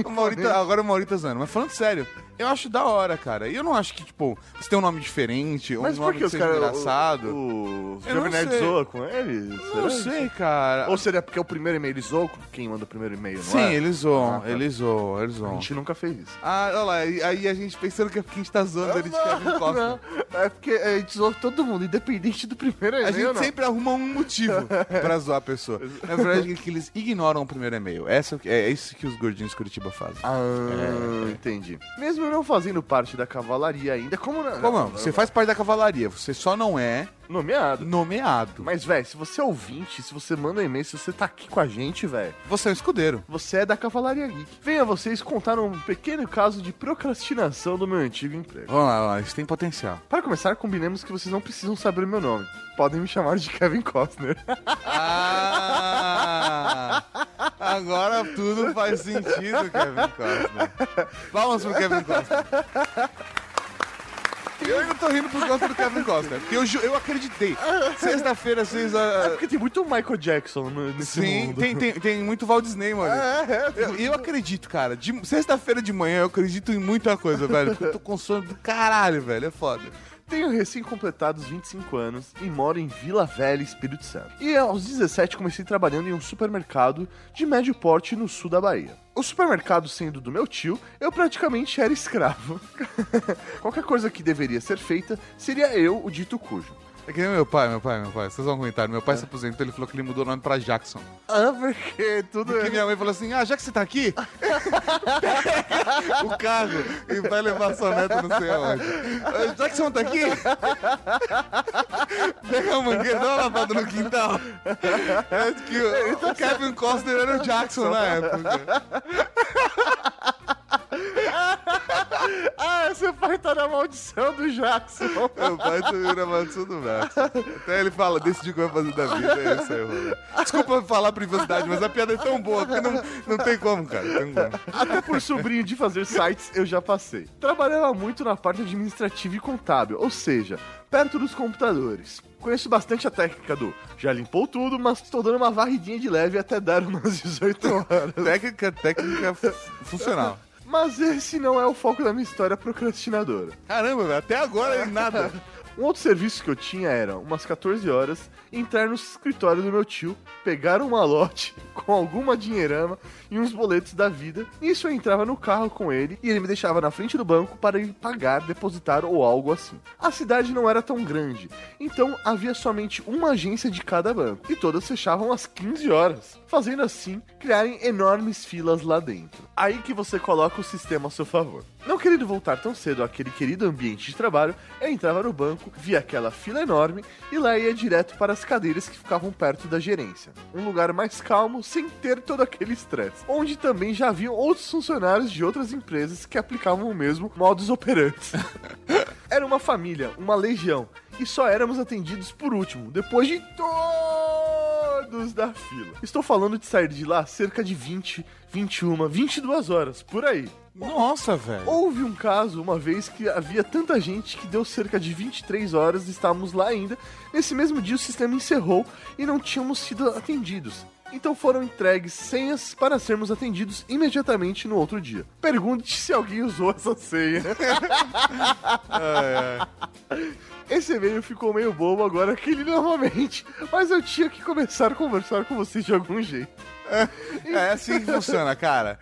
O Maurita, agora o Maurita zoando. Mas falando sério, eu acho da hora, cara. E eu não acho que, tipo, você tem um nome diferente, um Mas por nome que seja caras. engraçado. O, o não Jovem Nerd zoa com ele? Eu não sei, cara. Ou seria porque é o primeiro e-mail ele zoou com quem manda o primeiro e-mail, não Sim, é? eles zoam, Ah, tá. eles zoam, eles A zoam. gente nunca fez isso. Ah, olha lá, e- aí a gente pensando que é porque a gente tá zoando ele de Kevin Costner. Não, é porque a gente zoou todo mundo, independente do primeiro e-mail. A gente não. sempre arruma um motivo pra zoar a pessoa. Na verdade, é que eles ignoram o primeiro e-mail. Essa é o é isso que os gordinhos de Curitiba fazem. Ah, entendi. Mesmo não fazendo parte da cavalaria ainda, como não? Como não? Você faz parte da cavalaria, você só não é Nomeado. nomeado. Mas, velho, se você é ouvinte, se você manda e-mail, se você tá aqui com a gente, velho, Você é um escudeiro. você é da Cavalaria Geek. Venha vocês contar um pequeno caso de procrastinação do meu antigo emprego. Vamos lá, vamos lá, isso tem potencial. Para começar, combinemos que vocês não precisam saber o meu nome. Podem me chamar de Kevin Costner. Ah! Agora tudo faz sentido, Kevin Costner. Palmas pro Kevin Costner. Eu ainda tô rindo por conta do Kevin Costner. Porque eu, ju- eu acreditei. Sexta-feira, seis É horas. porque tem muito Michael Jackson no- nesse Sim, mundo. tem, tem, tem muito Walt Disney, mano. É, é. Eu, eu acredito, cara. De- Sexta-feira de manhã eu acredito em muita coisa, velho. Porque eu tô com sono do caralho, velho. É foda. Tenho recém-completados 25 anos e moro em Vila Velha, Espírito Santo. E aos 17 comecei trabalhando em um supermercado de médio porte no sul da Bahia. O supermercado sendo do meu tio, eu praticamente era escravo. Qualquer coisa que deveria ser feita seria eu o dito cujo. É que nem meu pai, meu pai, meu pai. Vocês vão comentar. Meu pai se aposentou, ele falou que ele mudou o nome pra Jackson. Ah, porque tudo Porque é... minha mãe falou assim: ah, já que você tá aqui, o carro e vai levar sua neta não sei aonde. Jackson tá aqui? Pega a mangueira, dá uma lavada no quintal. É que o, o Kevin Costner era o Jackson na época. Ah, seu pai tá na maldição do Jackson. Meu pai também era maldição do Jackson. Até ele fala, decidi o que vai fazer da vida. É isso aí, rolê. Desculpa falar privacidade, mas a piada é tão boa que não, não tem como, cara. Tem como. Até por sobrinho de fazer sites, eu já passei. Trabalhava muito na parte administrativa e contábil, ou seja, perto dos computadores. Conheço bastante a técnica do já limpou tudo, mas estou dando uma varridinha de leve até dar umas 18 horas. Técnica, técnica fu- funcional. Mas esse não é o foco da minha história procrastinadora. Caramba, até agora nada. Um outro serviço que eu tinha era, umas 14 horas, entrar no escritório do meu tio, pegar um malote com alguma dinheirama e uns boletos da vida. Nisso eu entrava no carro com ele e ele me deixava na frente do banco para ele pagar, depositar ou algo assim. A cidade não era tão grande, então havia somente uma agência de cada banco e todas fechavam às 15 horas, fazendo assim criarem enormes filas lá dentro. Aí que você coloca o sistema a seu favor. Não querendo voltar tão cedo àquele querido ambiente de trabalho, eu entrava no banco, via aquela fila enorme e lá ia direto para as cadeiras que ficavam perto da gerência. Um lugar mais calmo, sem ter todo aquele estresse. Onde também já haviam outros funcionários de outras empresas que aplicavam o mesmo modus operandi. Era uma família, uma legião, e só éramos atendidos por último, depois de todos da fila. Estou falando de sair de lá cerca de 20, 21, 22 horas, por aí. Nossa, velho. Houve um caso uma vez que havia tanta gente que deu cerca de 23 horas e estávamos lá ainda. Nesse mesmo dia o sistema encerrou e não tínhamos sido atendidos. Então foram entregues senhas para sermos atendidos imediatamente no outro dia. Pergunte se alguém usou essa senha. Esse e-mail ficou meio bobo agora que ele novamente, mas eu tinha que começar a conversar com vocês de algum jeito. É assim que funciona, cara.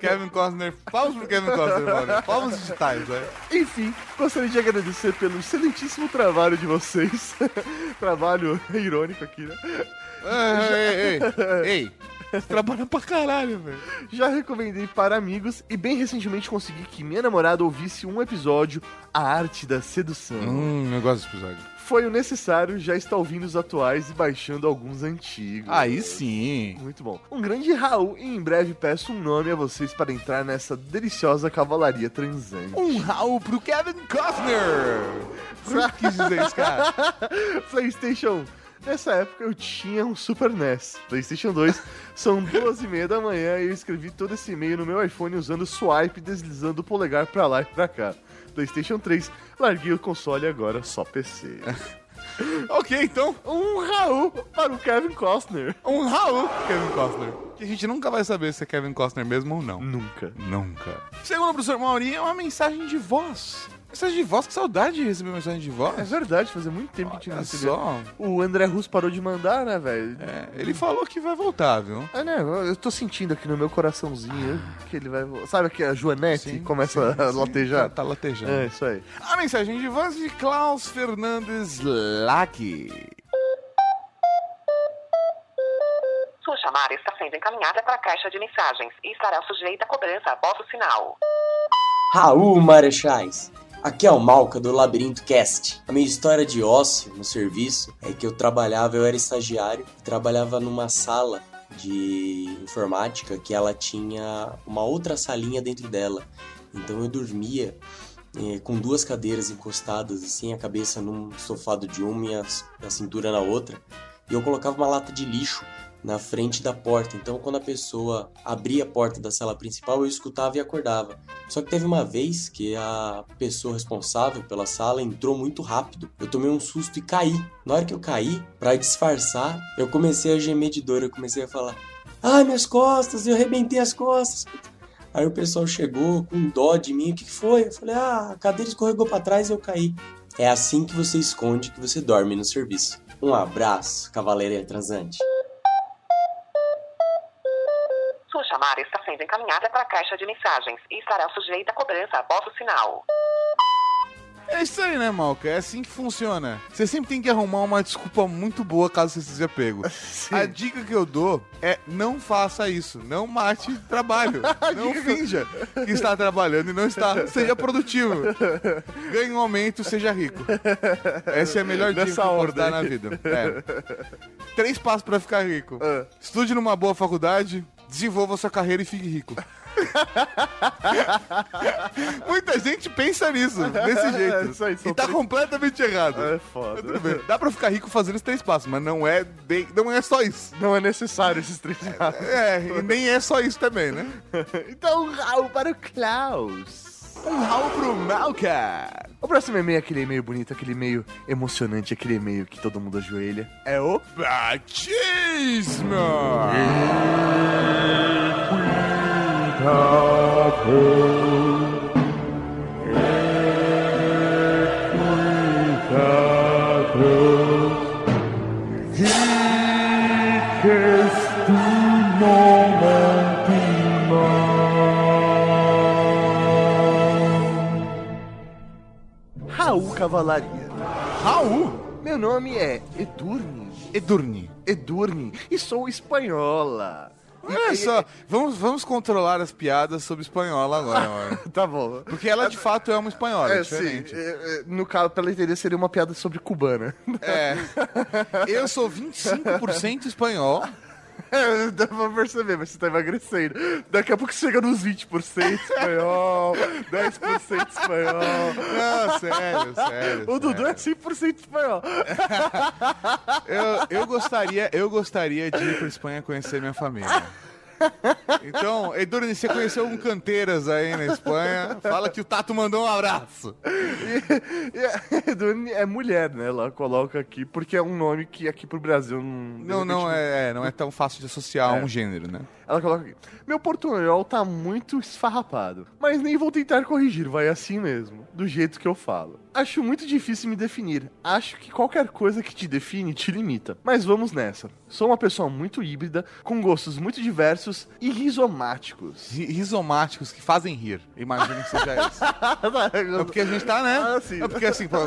Kevin Costner, palmas pro Kevin Costner, mano. Palmas digitais, velho. Enfim, gostaria de agradecer pelo excelentíssimo trabalho de vocês. trabalho irônico aqui, né? Ei, ei, ei. Você trabalha pra caralho, velho. Já recomendei para amigos e bem recentemente consegui que minha namorada ouvisse um episódio A Arte da Sedução. Hum, eu gosto desse episódio. Foi o necessário, já está ouvindo os atuais e baixando alguns antigos. Aí sim. Muito bom. Um grande Raul e em breve peço um nome a vocês para entrar nessa deliciosa cavalaria transante. Um Raul pro Kevin Costner. Você quis dizer isso, cara? PlayStation 1. Nessa época eu tinha um Super NES. PlayStation 2, são duas e meia da manhã e eu escrevi todo esse e-mail no meu iPhone usando o swipe deslizando o polegar pra lá e pra cá. PlayStation 3, larguei o console e agora só PC. ok, então. Um Raul para o Kevin Costner. Um Raul pro Kevin Costner. Que a gente nunca vai saber se é Kevin Costner mesmo ou não. Nunca. Nunca. Segundo o professor Mauri, é uma mensagem de voz. Mensagem de voz, que saudade de receber mensagem de voz. É verdade, fazia muito tempo que a gente não Olha só. O André Russo parou de mandar, né, velho? É, ele falou que vai voltar, viu? É, né? Eu tô sentindo aqui no meu coraçãozinho que ele vai. vo- Sabe que a Joanete Sim, começa sim, a sim. latejar? Tá, tá latejando. É, isso aí. A mensagem de voz de Klaus Fernandes Lack. Sua chamada está sendo encaminhada para a caixa de mensagens e estará sujeita a cobrança após o sinal. Raul Marechais. Aqui é o Malca do Labirinto Cast. A minha história de ócio no serviço é que eu trabalhava, eu era estagiário, trabalhava numa sala de informática que ela tinha uma outra salinha dentro dela. Então eu dormia eh, com duas cadeiras encostadas, assim, a cabeça num sofado de uma e a, a cintura na outra. E eu colocava uma lata de lixo na frente da porta. Então, quando a pessoa abria a porta da sala principal, eu escutava e acordava. Só que teve uma vez que a pessoa responsável pela sala entrou muito rápido. Eu tomei um susto e caí. Na hora que eu caí, para disfarçar, eu comecei a gemer de dor. Eu comecei a falar: Ai, minhas costas, eu arrebentei as costas. Aí o pessoal chegou com dó de mim. O que foi? Eu falei: Ah, a cadeira escorregou para trás e eu caí. É assim que você esconde que você dorme no serviço. Um abraço, cavaleiro transante. Chamada está sendo encaminhada para a caixa de mensagens e estará sujeita a cobrança após o sinal. É isso aí, né, Malca? É assim que funciona. Você sempre tem que arrumar uma desculpa muito boa caso você seja pego. A dica que eu dou é não faça isso. Não mate trabalho. não finja que está trabalhando e não está. Seja produtivo. Ganhe um aumento, seja rico. Essa é a melhor dica Nessa que eu dar na vida. É. Três passos pra ficar rico. Estude numa boa faculdade, desenvolva sua carreira e fique rico. Muita gente pensa nisso, desse jeito. É, aí, e tá três- completamente errado. É foda. Tudo bem. Dá pra ficar rico fazendo os três passos, mas não é, bem, não é só isso. Não é necessário esses três passos. É, e nem é só isso também, né? Então, para o Klaus. Raul pro Malca. O próximo e-mail é aquele e-mail bonito, aquele e-mail emocionante, aquele e-mail que todo mundo ajoelha. É o Batismo! Raul Cavalaria. Raul? Meu nome é Edurne. Edurne. Edurne. E sou espanhola. Olha só, vamos, vamos controlar as piadas sobre espanhola agora, mano. tá bom. Porque ela de fato é uma espanhola, é, É, sim. diferente. É, é, no caso, pra ela entender, seria uma piada sobre cubana. É. Eu sou 25% espanhol. É, dá pra perceber, mas você tá emagrecendo. Daqui a pouco chega nos 20% espanhol, 10% espanhol. Não, sério, sério. O Dudu é 100% espanhol. Eu, eu, gostaria, eu gostaria de ir pra Espanha conhecer minha família. Então, Edurne, você conheceu um canteiras aí na Espanha? Fala que o Tato mandou um abraço. E a Edurne é mulher, né? Ela coloca aqui, porque é um nome que aqui pro Brasil não. Não, não é, é, não é tão fácil de associar a É. um gênero, né? Ela coloca aqui. Meu portunhol tá muito esfarrapado, mas nem vou tentar corrigir, vai assim mesmo, do jeito que eu falo. Acho muito difícil me definir. Acho que qualquer coisa que te define te limita. Mas vamos nessa. Sou uma pessoa muito híbrida, com gostos muito diversos e rizomáticos. Ri- Rizomáticos que fazem rir. Imagino que seja isso. É porque a gente tá, né? Ah, sim. É porque assim, pô,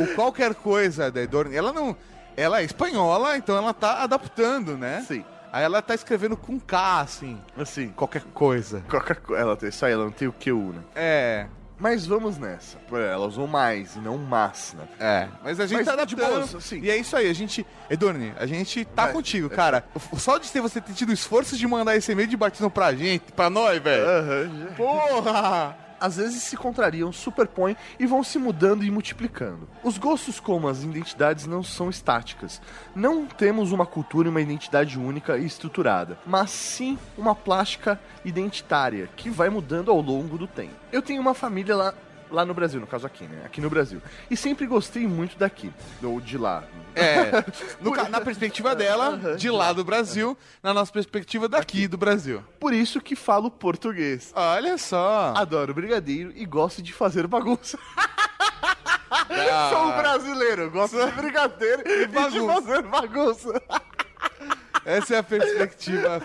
o qualquer coisa da Edorne, ela não. Ela é espanhola, então ela tá adaptando, né? Sim. Aí ela tá escrevendo com K, assim. Assim, Qualquer coisa. qualquer coisa. Ela tem isso aí, ela não tem o QU, né? É. Mas vamos nessa. Ela usou mais e não mas, né? É, mas a gente Mas tá de adaptando. boa, sim. E é isso aí, a gente. Edorne, a gente tá É, contigo, cara. Só de ter você ter tido o esforço de mandar esse e-mail de batismo pra gente, pra nós, velho. Aham, já. Porra! Às vezes se contrariam, superpõem e vão se mudando e multiplicando. Os gostos, como as identidades, não são estáticas. Não temos uma cultura e uma identidade única e estruturada, mas sim uma plástica identitária que vai mudando ao longo do tempo. Eu tenho uma família lá. Lá no Brasil, no caso aqui, né? Aqui no Brasil. E sempre gostei muito daqui. Ou de lá. É, no na perspectiva dela, de lá do Brasil, na nossa perspectiva daqui do Brasil. Por isso que falo português. Olha só. Adoro brigadeiro e gosto de fazer bagunça. Ah. Sou um brasileiro, gosto de brigadeiro e de bagunça. fazer bagunça. Essa é a perspectiva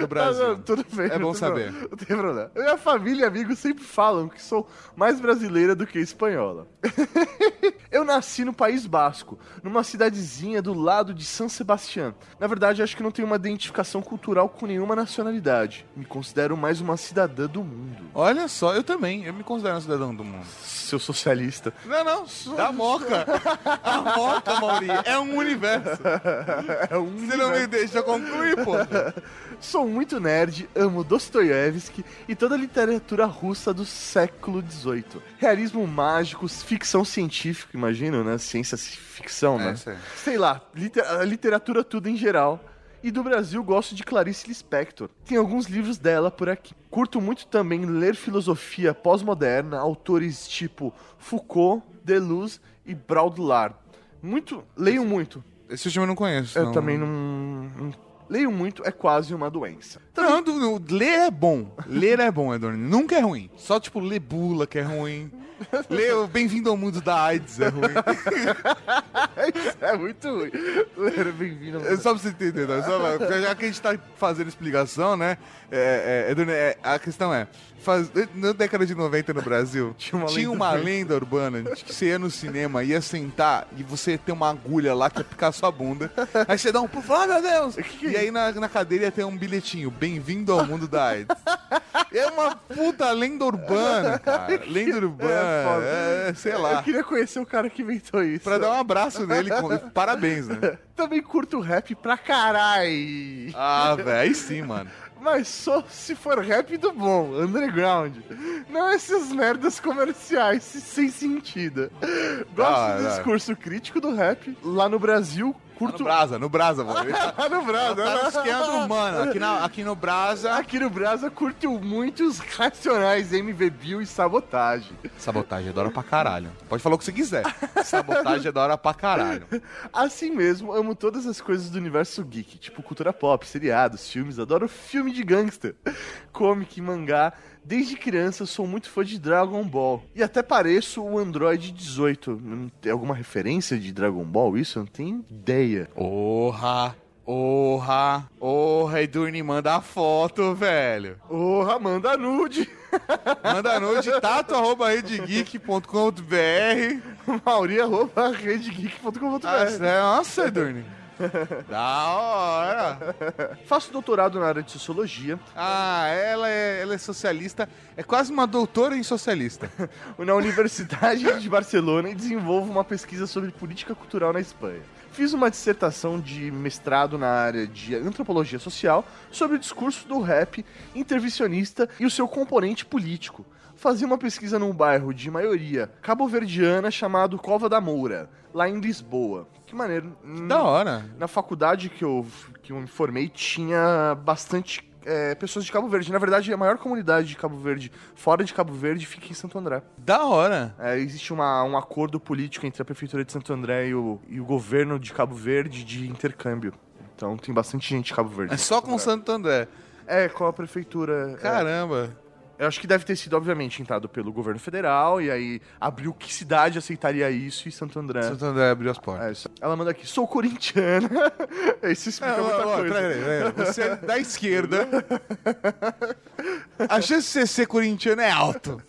do Brasil. Ah, não, tudo bem. É não bom saber. problema, Não tem problema. Minha família e amigos sempre falam que sou mais brasileira do que espanhola. Eu nasci no País Basco, numa cidadezinha do lado de São Sebastião. Na verdade, acho que não tenho uma identificação cultural com nenhuma nacionalidade. Me considero mais uma cidadã do mundo. Olha só, eu também. Eu me considero um cidadão do mundo. Seu socialista. Não, não. Da Moca. A Moca, Mauri, é um universo. É um Você não me deixa concluir, pô. Sou muito nerd, amo Dostoiévski e toda a literatura russa do século XVIII. Realismo mágico, ficção científica, imagino, né? Ciência ficção, né? É, sei. Sei lá, liter- literatura tudo em geral. E do Brasil gosto de Clarice Lispector. Tem alguns livros dela por aqui. Curto muito também ler filosofia pós-moderna, autores tipo Foucault, Deleuze e Baudelaire. Muito, leio muito. Esse último eu não conheço. Eu também não, não- Leio muito é quase uma doença. Não, do- do- ler é bom. Ler é bom, Edorne. Nunca é ruim. Só, tipo, ler bula que é ruim. Ler o Bem-vindo ao Mundo da AIDS é ruim. Isso é muito ruim. Ler bem-vindo. É só pra você entender, né? Só pra- já que a gente tá fazendo explicação, né? É, é, Edorne, é, a questão é, faz, na década de 90 no Brasil, tinha uma uma, lenda lenda, urbana de que você ia no cinema, ia sentar e você ia ter uma agulha lá que ia picar sua bunda. Aí você dá um pulo, ah, meu Deus! E aí na, na cadeira ia ter um bilhetinho, bem-vindo ao mundo da AIDS. É uma puta lenda urbana, cara. Lenda urbana, foda. é, sei Eu lá. queria conhecer o cara que inventou isso. Pra dar um abraço nele, com- parabéns, né? Também curto rap pra caralho. Ah, velho, aí sim, mano. Mas só se for rap do bom, underground. Não esses merdas comerciais sem sentido. Gosto Ah, do não. discurso crítico do rap. Lá no Brasil, No curto. Brasa, no Brasa, mano. Tá- no Brasa, Tá no né? esquema do mano. Aqui, na- aqui no Brasa. Aqui no Brasa curto muitos racionais, MV Bill e sabotagem. Sabotagem é da hora pra caralho. Pode falar o que você quiser. Sabotagem é da hora pra caralho. Assim mesmo, amo todas as coisas do universo geek, tipo cultura pop, seriados, filmes, adoro filme de gangster, comic, mangá. Desde criança sou muito fã de Dragon Ball. E até pareço o Android 18. Não Tem alguma referência de Dragon Ball? Isso? Eu não tenho ideia. Porra. Porra. Porra, Edurne, manda a foto, velho. Porra, manda nude. Manda nude, tato, arroba redegeek.com.br. Mauri, arroba redegeek.com.br. Nossa, é- nossa, Edurne. Da hora! Faço doutorado na área de sociologia. Ah, ela é, ela é socialista. É quase uma doutora em socialista. na Universidade de Barcelona e desenvolvo uma pesquisa sobre política cultural na Espanha. Fiz uma dissertação de mestrado na área de antropologia social sobre o discurso do rap intervencionista e o seu componente político. Fazia uma pesquisa num bairro de maioria cabo-verdiana chamado Cova da Moura, lá em Lisboa. Que maneiro. Da hora. Na faculdade que eu, que eu me formei tinha bastante é, pessoas de Cabo Verde. Na verdade, a maior comunidade de Cabo Verde, fora de Cabo Verde, fica em Santo André. Da hora. É, existe uma, um acordo político entre a Prefeitura de Santo André e o, e o governo de Cabo Verde de intercâmbio. Então tem bastante gente de Cabo Verde. É só com Santo André. É, com a prefeitura. é. Eu acho que deve ter sido, obviamente, entrado pelo governo federal e aí abriu que cidade aceitaria isso e Santo André. Santo André abriu as portas. É. Ela manda aqui, sou corintiana. Isso explica Ah, muita ó, ó, coisa. peraí, peraí. Você é da esquerda. A chance de você ser corintiano é alto.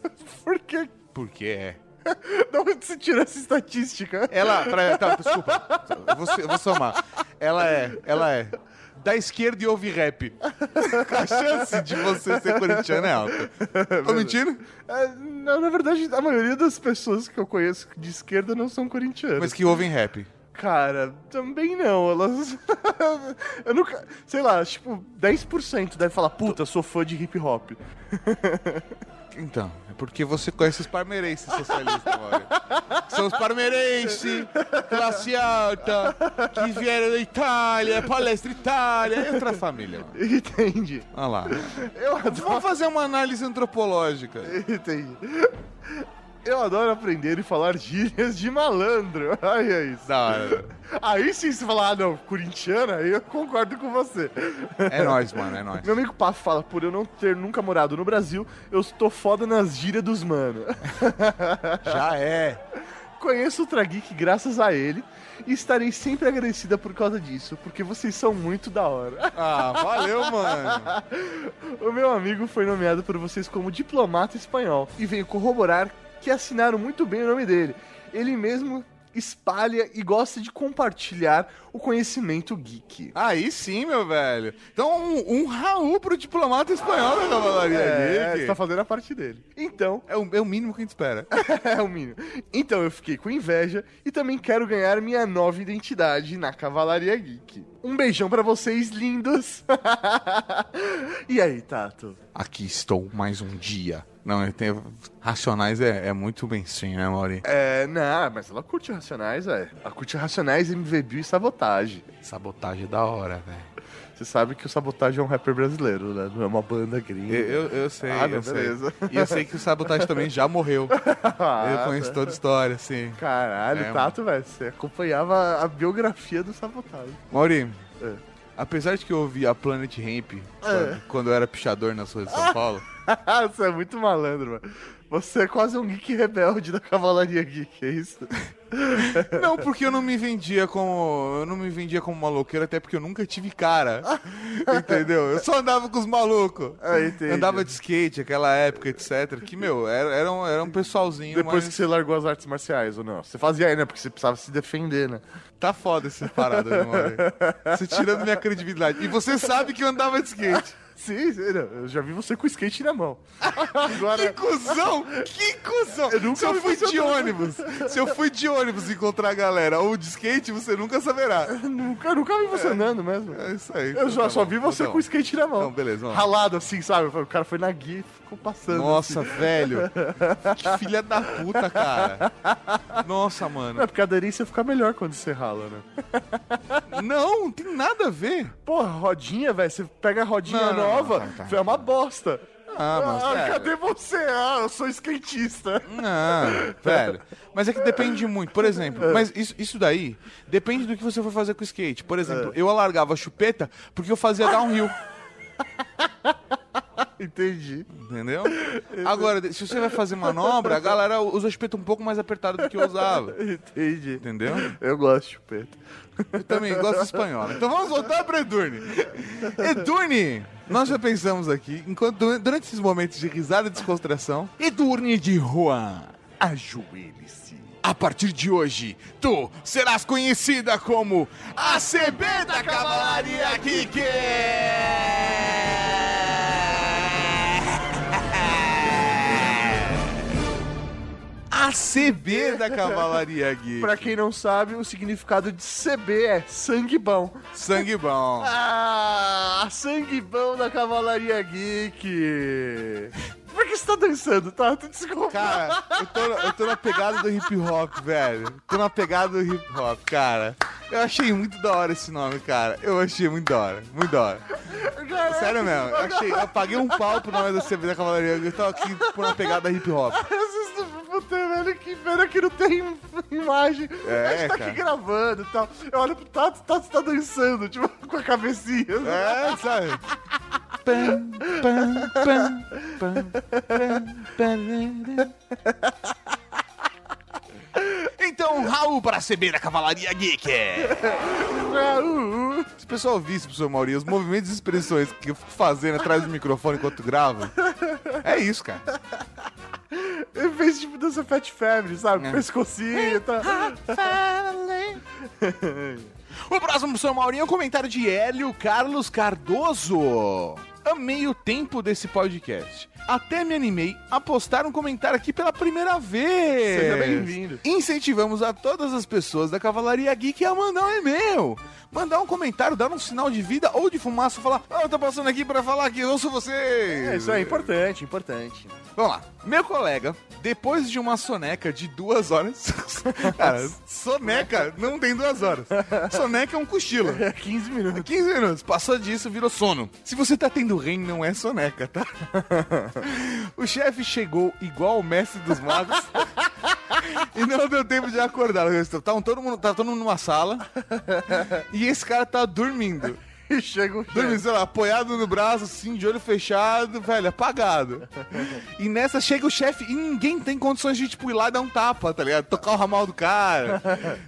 Por quê? Porque é. Da onde você tirou essa estatística? Ela. Pra, tá, desculpa. Eu vou, eu vou somar. Ela é. Ela é. Da esquerda e ouve rap. A chance de você ser corintiano é alta. Tô mentindo? É, não, na verdade, a maioria das pessoas que eu conheço de esquerda não são corintianas. Mas que ouvem rap. Cara, também não. Elas. eu nunca. Sei lá, tipo, 10% deve falar, puta, sou fã de hip hop. Então, porque você conhece os parmeirenses socialistas, Mauro. São os parmeirenses, classe alta, que vieram da Itália, palestra Itália, é outra família. Mano. Entendi. Olha lá. Eu Vamos fazer uma análise antropológica. Entendi. Eu adoro aprender e falar gírias de malandro. Ai, é isso. Da hora. Aí sim, você falar, ah, não, corintiana, aí eu concordo com você. É nóis, mano, é nóis. Meu amigo Paf fala, por eu não ter nunca morado no Brasil, eu estou foda nas gírias dos mano. Já é. Conheço o Trageek graças a ele e estarei sempre agradecida por causa disso, porque vocês são muito da hora. Ah, valeu, mano. O meu amigo foi nomeado por vocês como diplomata espanhol e veio corroborar que assinaram muito bem o nome dele. Ele mesmo espalha e gosta de compartilhar o conhecimento geek. Aí sim, meu velho. Então, um, um Raul pro diplomata espanhol da Cavalaria É, Geek. você tá fazendo a parte dele. Então, É o, é o mínimo que a gente espera. é o mínimo. Então eu fiquei com inveja e também quero ganhar minha nova identidade na Cavalaria Geek. Um beijão pra vocês, lindos. e aí, Tato? Aqui estou mais um dia. Não, eu tenho... Racionais é, é muito mainstream, né, Mauri? É, não, mas ela curte Racionais, é. Ela curte Racionais, MV Bill e Sabotagem. Sabotagem é da hora, velho. Você sabe que o Sabotagem é um rapper brasileiro, né? Não é uma banda gringa. Eu, eu, sei, Ah, não, eu sei. beleza. E eu sei que o Sabotagem também já morreu. Ah, eu conheço tá. toda a história, sim. Caralho, É, Tato, velho, você acompanhava a biografia do Sabotagem. Mauri, É. apesar de que eu ouvi a Planet Ramp É. quando, eu era pichador nas ruas de São Paulo, você é muito malandro, mano. Você é quase um geek rebelde da Cavalaria Geek, é isso? Não, porque eu não me vendia como. Eu não me vendia como maloqueiro, até porque eu nunca tive cara. entendeu? Eu só andava com os malucos. Ah. Andava de skate, aquela época, etc. Que, meu, era, era, um, era um pessoalzinho. Depois mas que você largou as artes marciais, ou não? Você fazia aí, né? Porque você precisava se defender, né? Tá foda essa parada, meu mano. Você tirando minha credibilidade. E você sabe que eu andava de skate. Sim, sim, não, eu já vi você com skate na mão. Agora, Que cuzão! Que cuzão! Eu nunca Se eu fui de ônibus, se eu fui de ônibus encontrar a galera ou de skate, você nunca saberá. nunca, nunca vi você andando mesmo. É isso aí. Eu já Tá só vi você tá bom. com o skate na mão. Não, beleza, vamos. Ralado assim, sabe? O cara foi na guia e ficou passando. Nossa, assim. velho. Que filha da puta, cara. Nossa, mano. Não, porque a aderência fica melhor quando você rala, né? Não, não tem nada a ver. Porra, rodinha, velho. Você pega a rodinha Não, não, não, nova, tá, tá. é uma bosta. Ah, mas, Ah, velho. cadê você? Ah, eu sou skatista. Não, velho. Mas é que depende muito. Por É. exemplo, mas isso, isso daí depende do que você for fazer com o skate. Por exemplo, eu alargava a chupeta porque eu fazia downhill. Entendi. Entendeu? Agora, se você vai fazer manobra, a galera usa a chupeta um pouco mais apertada do que eu usava. Entendi. Entendeu? Eu gosto de chupeta. Eu também gosto de espanhol. Então vamos voltar para Edurne. Edurne, nós já pensamos aqui, enquanto durante esses momentos de risada e descontração, Edurne de Juan, ajoelhe-se. A partir de hoje, tu serás conhecida como a CB da Cavalaria Geek! A CB da Cavalaria Geek. Pra quem não sabe, o significado de CB é sangue bom. Sangue bom. Ah, sangue bom da Cavalaria Geek. Por que você tá dançando, tá? Desculpa. Cara, eu tô, eu tô na pegada do hip hop, velho. Tô na pegada do hip hop, cara. Eu achei muito da hora esse nome, cara. Eu achei muito da hora, muito da hora. Sério mesmo, eu achei. Eu paguei um pau pro nome da CB da Cavalaria. Eu tô aqui por uma pegada hip hop. Ter, velho, que pena que não tem imagem. É, a gente tá cara. aqui gravando e tal. Eu olho pro Tato, o Tato tá dançando, tipo, com a cabecinha. É, sabe? Então, Raul para a CB da Cavalaria Geek. Raul. Se o pessoal visse, professor Mauri, os movimentos e expressões que eu fico fazendo atrás do microfone enquanto gravo, é isso, cara. Ele fez tipo dança Fat Family, sabe? É. Pescocinho e tal. O próximo professor Mauri é um comentário de Hélio Carlos Cardoso. Amei o tempo desse podcast. Até me animei a postar um comentário aqui pela primeira vez. Seja bem-vindo. Incentivamos a todas as pessoas da Cavalaria Geek a mandar um e-mail. Mandar um comentário, dar um sinal de vida ou de fumaça, falar, ah, eu tô passando aqui pra falar que eu ouço vocês. É, isso é importante, importante. Vamos lá. Meu colega, depois de uma soneca de duas horas. Cara, soneca não tem duas horas. Soneca é um cochilo. É 15 minutos. 15 minutos. Passou disso, virou sono. Se você tá tendo REM, não é soneca, tá? o chefe chegou igual o mestre dos magos. e não deu tempo de acordar. Tá todo mundo, tá todo mundo numa sala. e esse cara tá dormindo. E chega o Dormindo, sei lá, apoiado no braço, assim, de olho fechado, velho, apagado. E nessa chega o chefe e ninguém tem condições de, tipo, ir lá e dar um tapa, tá ligado? Tocar o ramal do cara.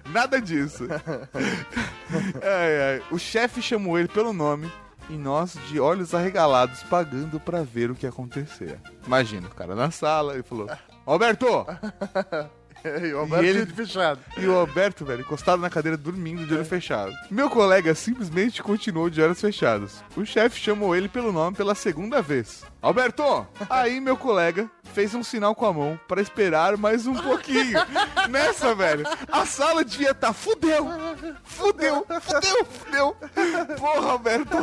Nada disso. Ai, ai. O chefe chamou ele pelo nome e nós, de olhos arregalados, pagando pra ver o que acontecia. Imagina, o cara na sala e falou: Alberto! E o Alberto E ele- de fechado. E o Alberto, velho, encostado na cadeira, dormindo de olho fechado. Meu colega simplesmente continuou de olhos fechados. O chefe chamou ele pelo nome pela segunda vez. Alberto! Aí meu colega fez um sinal com a mão pra esperar mais um pouquinho. Nessa, velho, a sala devia estar. fudeu! Fudeu! Fudeu! Fudeu! Porra, Alberto!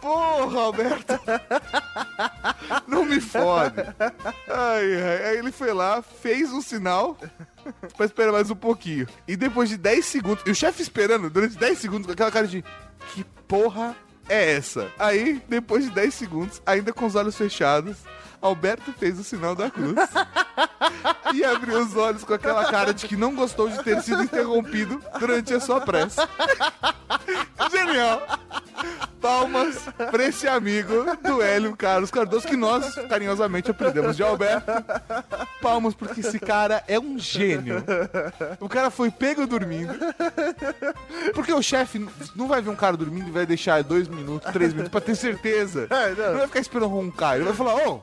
Porra, Alberto! Não me fode! Ai. Aí ele foi lá, fez um sinal pra esperar mais um pouquinho. E depois de 10 segundos, e o chefe esperando durante 10 segundos com aquela cara de que porra é essa? Aí, depois de 10 segundos, ainda com os olhos fechados, Alberto fez o sinal da cruz e abriu os olhos com aquela cara de que não gostou de ter sido interrompido durante a sua prece. Genial! Palmas pra esse amigo do Hélio Carlos Cardoso, que nós carinhosamente aprendemos de Alberto. Palmas porque esse cara é um gênio. O cara foi pego dormindo. Porque o chefe não vai ver um cara dormindo e vai deixar dois minutos, três minutos pra ter certeza. É, não. Não vai ficar esperando roncar. Ele vai falar, ô,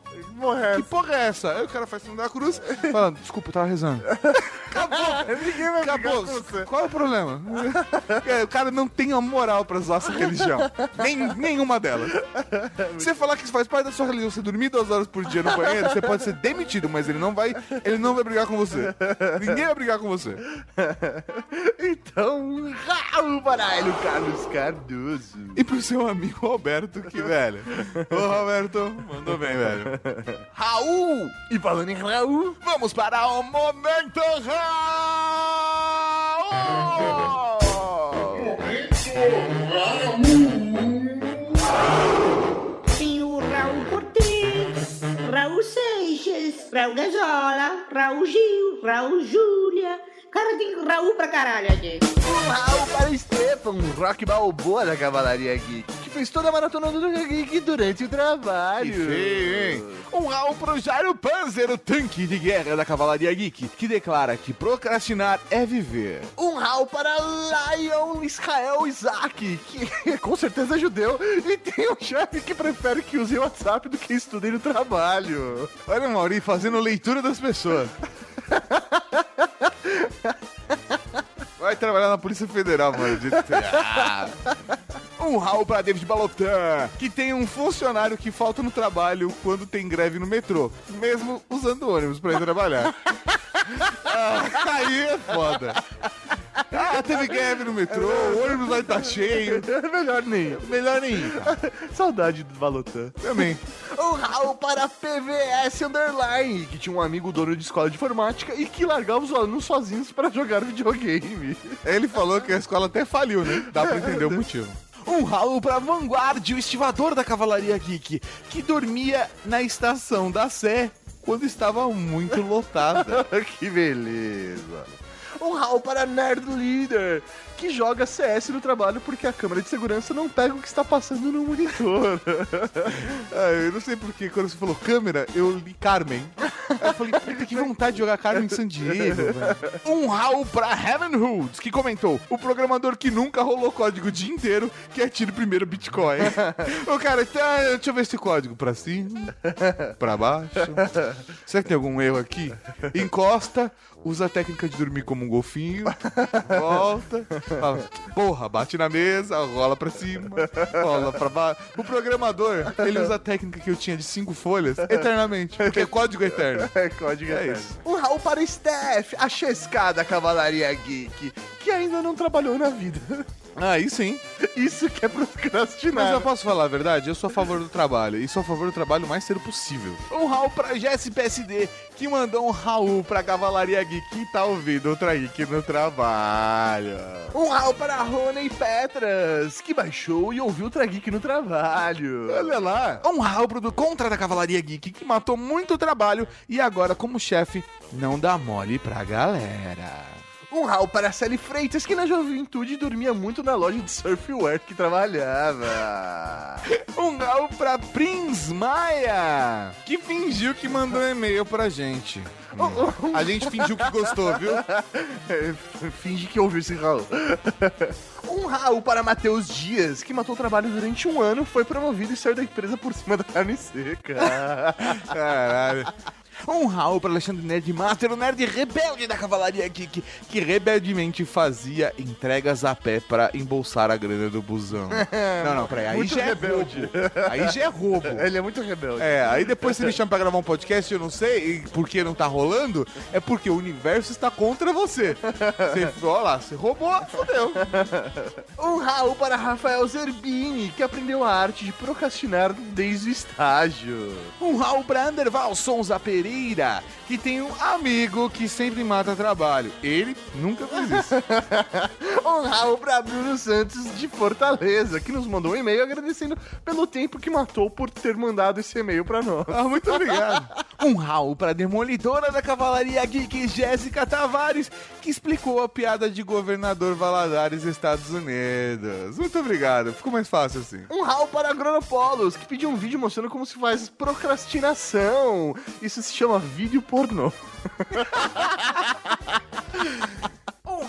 que porra é essa? Aí o cara faz sinal da cruz, falando, desculpa, eu tava rezando. Acabou. Ninguém vai Acabou. brigar com você. Qual é o problema? É, o cara não tem a moral pra usar essa religião. Nem, nenhuma delas. Você falar que isso faz parte da sua religião, você dormir duas horas por dia no banheiro, você pode ser demitido, mas ele não vai, ele não vai brigar com você. Ninguém vai brigar com você. Então, Raul Baralho, Carlos Cardoso. E pro seu amigo Roberto, que velho. Ô, Roberto, mandou bem, velho. Raul! E falando em Raul, Vamos para o Momento Raul! Tem o Raul Cortez, Raul Seixas, Raul Gazola, Raul Gil, Raul Júlia. Cara, tem Raul pra caralho aqui. um Raul para Stefan, um rock balboa da Cavalaria Geek, que fez toda a maratona do Geek durante o trabalho. Que feio, hein? Um Raul pro Jairo Panzer, o tanque de guerra da Cavalaria Geek, que declara que procrastinar é viver. Um Raul para Lion Israel Isaac, que com certeza é judeu, e tem um chefe que prefere que use o WhatsApp do que estude no trabalho. Olha o Mauri fazendo leitura das pessoas. Vai trabalhar na Polícia Federal, mano. Ah, um Raul pra David Balotan, que tem um funcionário que falta no trabalho quando tem greve no metrô, mesmo usando ônibus pra ir trabalhar. Ah, aí é foda. Ah, teve greve no metrô, o ônibus vai estar cheio. Melhor nem. Melhor nem. Saudade do Valotan. Também. Um Raul para PVS Underline, que tinha um amigo dono de escola de informática e que largava os alunos sozinhos para jogar videogame. Ele falou que a escola até faliu, né? Dá pra entender o motivo. Um Raul pra Vanguard, o estivador da Cavalaria Geek, que dormia na estação da Sé quando estava muito lotada. que beleza. Um Raul para Nerd Leader, que joga CS no trabalho porque a câmera de segurança não pega o que está passando no monitor. Ah, eu não sei porque quando você falou câmera, eu li Carmen. Aí eu falei, puta, que vontade de jogar Carmen San Diego, velho. Um Raul pra Heaven Hoods, que comentou, o programador que nunca rolou código o dia inteiro quer tirar primeiro Bitcoin. o cara, tá, deixa eu ver esse código pra cima, pra baixo. Será que tem algum erro aqui? Encosta, usa a técnica de dormir como um golfinho, volta, fala, porra, bate na mesa, rola pra cima, rola pra baixo. O programador, ele usa a técnica que eu tinha de cinco folhas eternamente, porque é código eterno. É código É eterno. isso. Um Raul para Steph, a chescada Cavalaria Geek, que ainda não trabalhou na vida. Ah, isso sim. Isso que é procrastinar. Mas eu posso falar a verdade? Eu sou a favor do trabalho. E sou a favor do trabalho o mais cedo possível. Um Raul pra GSPSD, que mandou um Raul pra Cavalaria Geek que tá ouvindo outra Geek no trabalho. Um Raul para Rony Petras, que baixou e ouviu o Trageek no trabalho. Olha lá. Um Raul pro do Contra da Cavalaria Geek, que matou muito trabalho e agora, como chefe, não dá mole pra galera. Um Raul para Sally Freitas, que na juventude dormia muito na loja de surfwear que trabalhava. Um Raul pra Prince Maia, que fingiu que mandou um e-mail pra gente. A gente fingiu que gostou, viu? Finge que ouviu esse Raul. Um Raul para Matheus Dias, que matou o trabalho durante um ano, foi promovido e saiu da empresa por cima da carne seca. Caralho. Um Raul para Alexandre Nerd Master, o nerd rebelde da Cavalaria Geek, que rebeldemente fazia entregas a pé pra embolsar a grana do busão. Não, não, peraí, aí Muito já é rebelde. roubo. Aí já é roubo. Ele é muito rebelde. É, aí depois você me chama pra gravar um podcast, eu não sei, por que não tá rolando, é porque o universo está contra você. Você, olha lá, você roubou, fodeu. Um Raul para Rafael Zerbini, que aprendeu a arte de procrastinar desde o estágio. Um Raul pra Anderval Sonza Pereira, que tem um amigo que sempre mata trabalho. Ele nunca fez isso. Um Raul para Bruno Santos de Fortaleza, que nos mandou um e-mail agradecendo pelo tempo que matou por ter mandado esse e-mail para nós. Ah, muito obrigado. Um Raul pra Demolidora da Cavalaria Geek, Jéssica Tavares, que explicou a piada de governador Valadares, Estados Unidos. Muito obrigado, ficou mais fácil assim. Um Raul para Agronopolos, que pediu um vídeo mostrando como se faz procrastinação. Isso se chama vídeo pornô.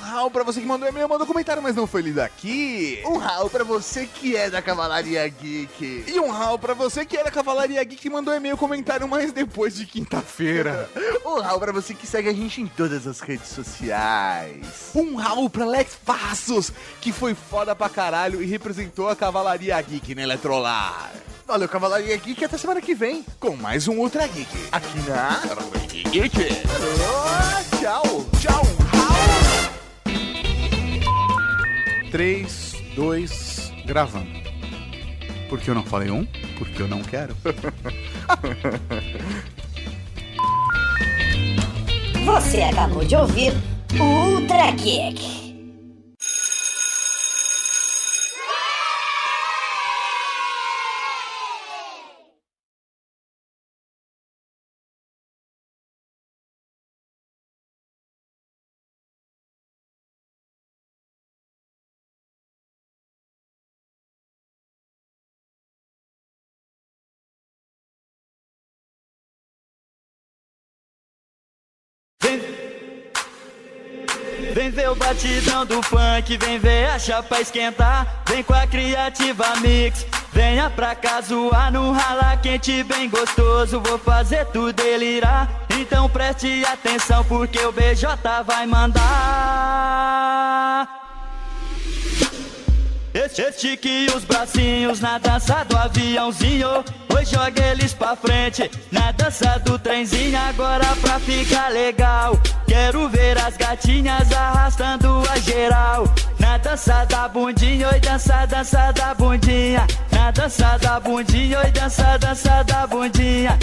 Um Raul pra você que mandou e-mail, mandou comentário, mas não foi lido aqui. Um Raul para você que é da Cavalaria Geek. E um Raul pra você que é da Cavalaria Geek e mandou e-mail comentário, mas depois de quinta-feira. Um Raul para você que segue a gente em todas as redes sociais. Um Raul pra Lex Passos, que foi foda pra caralho e representou a Cavalaria Geek na Eletrolar. Valeu, Cavalaria Geek, até semana que vem. Com mais um Ultra Geek. Aqui na... Geek. Tchau. Tchau, 3, 2, gravando. Por que eu não falei um? Porque eu não quero. Você acabou de ouvir o Ultra Kick. Vem ver o batidão do funk, vem ver a chapa esquentar. Vem com a criativa mix, venha pra cá zoar no rala quente bem gostoso. Vou fazer tu delirar, então preste atenção porque o BJ vai mandar. Estique os bracinhos na dança do aviãozinho. Hoje joga eles pra frente na dança do trenzinho. Agora pra ficar legal, quero ver as gatinhas arrastando a geral. Na dança da bundinha, oi, dança, dança da bundinha. Na dança da bundinha, oi, dança, dança da bundinha.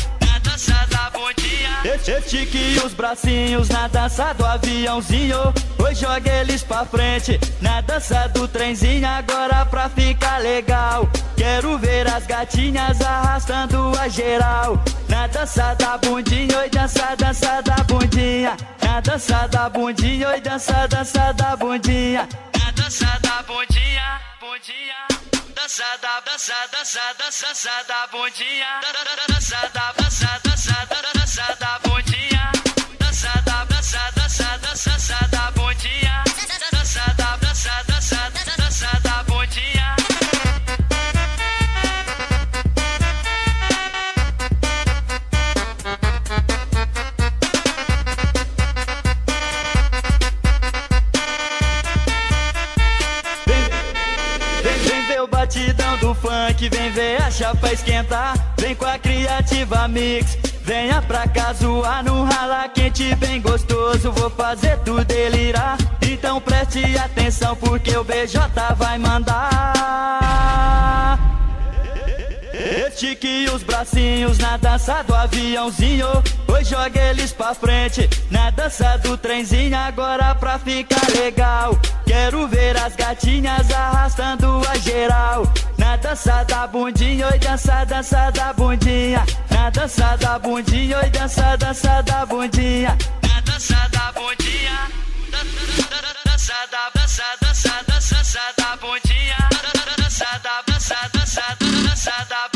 Dança da bundinha. Estique os bracinhos na dança do aviãozinho. Hoje joga eles pra frente na dança do trenzinho. Agora pra ficar legal, quero ver as gatinhas arrastando a geral. Na dança da bundinha, oi, dança, dança da bundinha. Na dança da bundinha, oi, dança, dança da bundinha. Na dança da bundinha, bundinha. Dança da, dança, dança, dança, dança da bundinha. Dança da, dança, dança, dança vem ver a chapa esquentar. Vem com a criativa mix, venha pra cá zoar no rala quente bem gostoso. Vou fazer tu delirar, então preste atenção porque o BJ vai mandar. Estique os bracinhos na dança do aviãozinho. Hoje joga eles pra frente na dança do trenzinho. Agora pra ficar legal, quero ver as gatinhas arrastando a geral. Na dança da bundinha, oi, dança, dança da bundinha. Na dança da bundinha, oi, dança, dança da bundinha. Na dança da bundinha. Dança da, dança, dança, dança, dança da bundinha. Dança da, dança, dança, dança da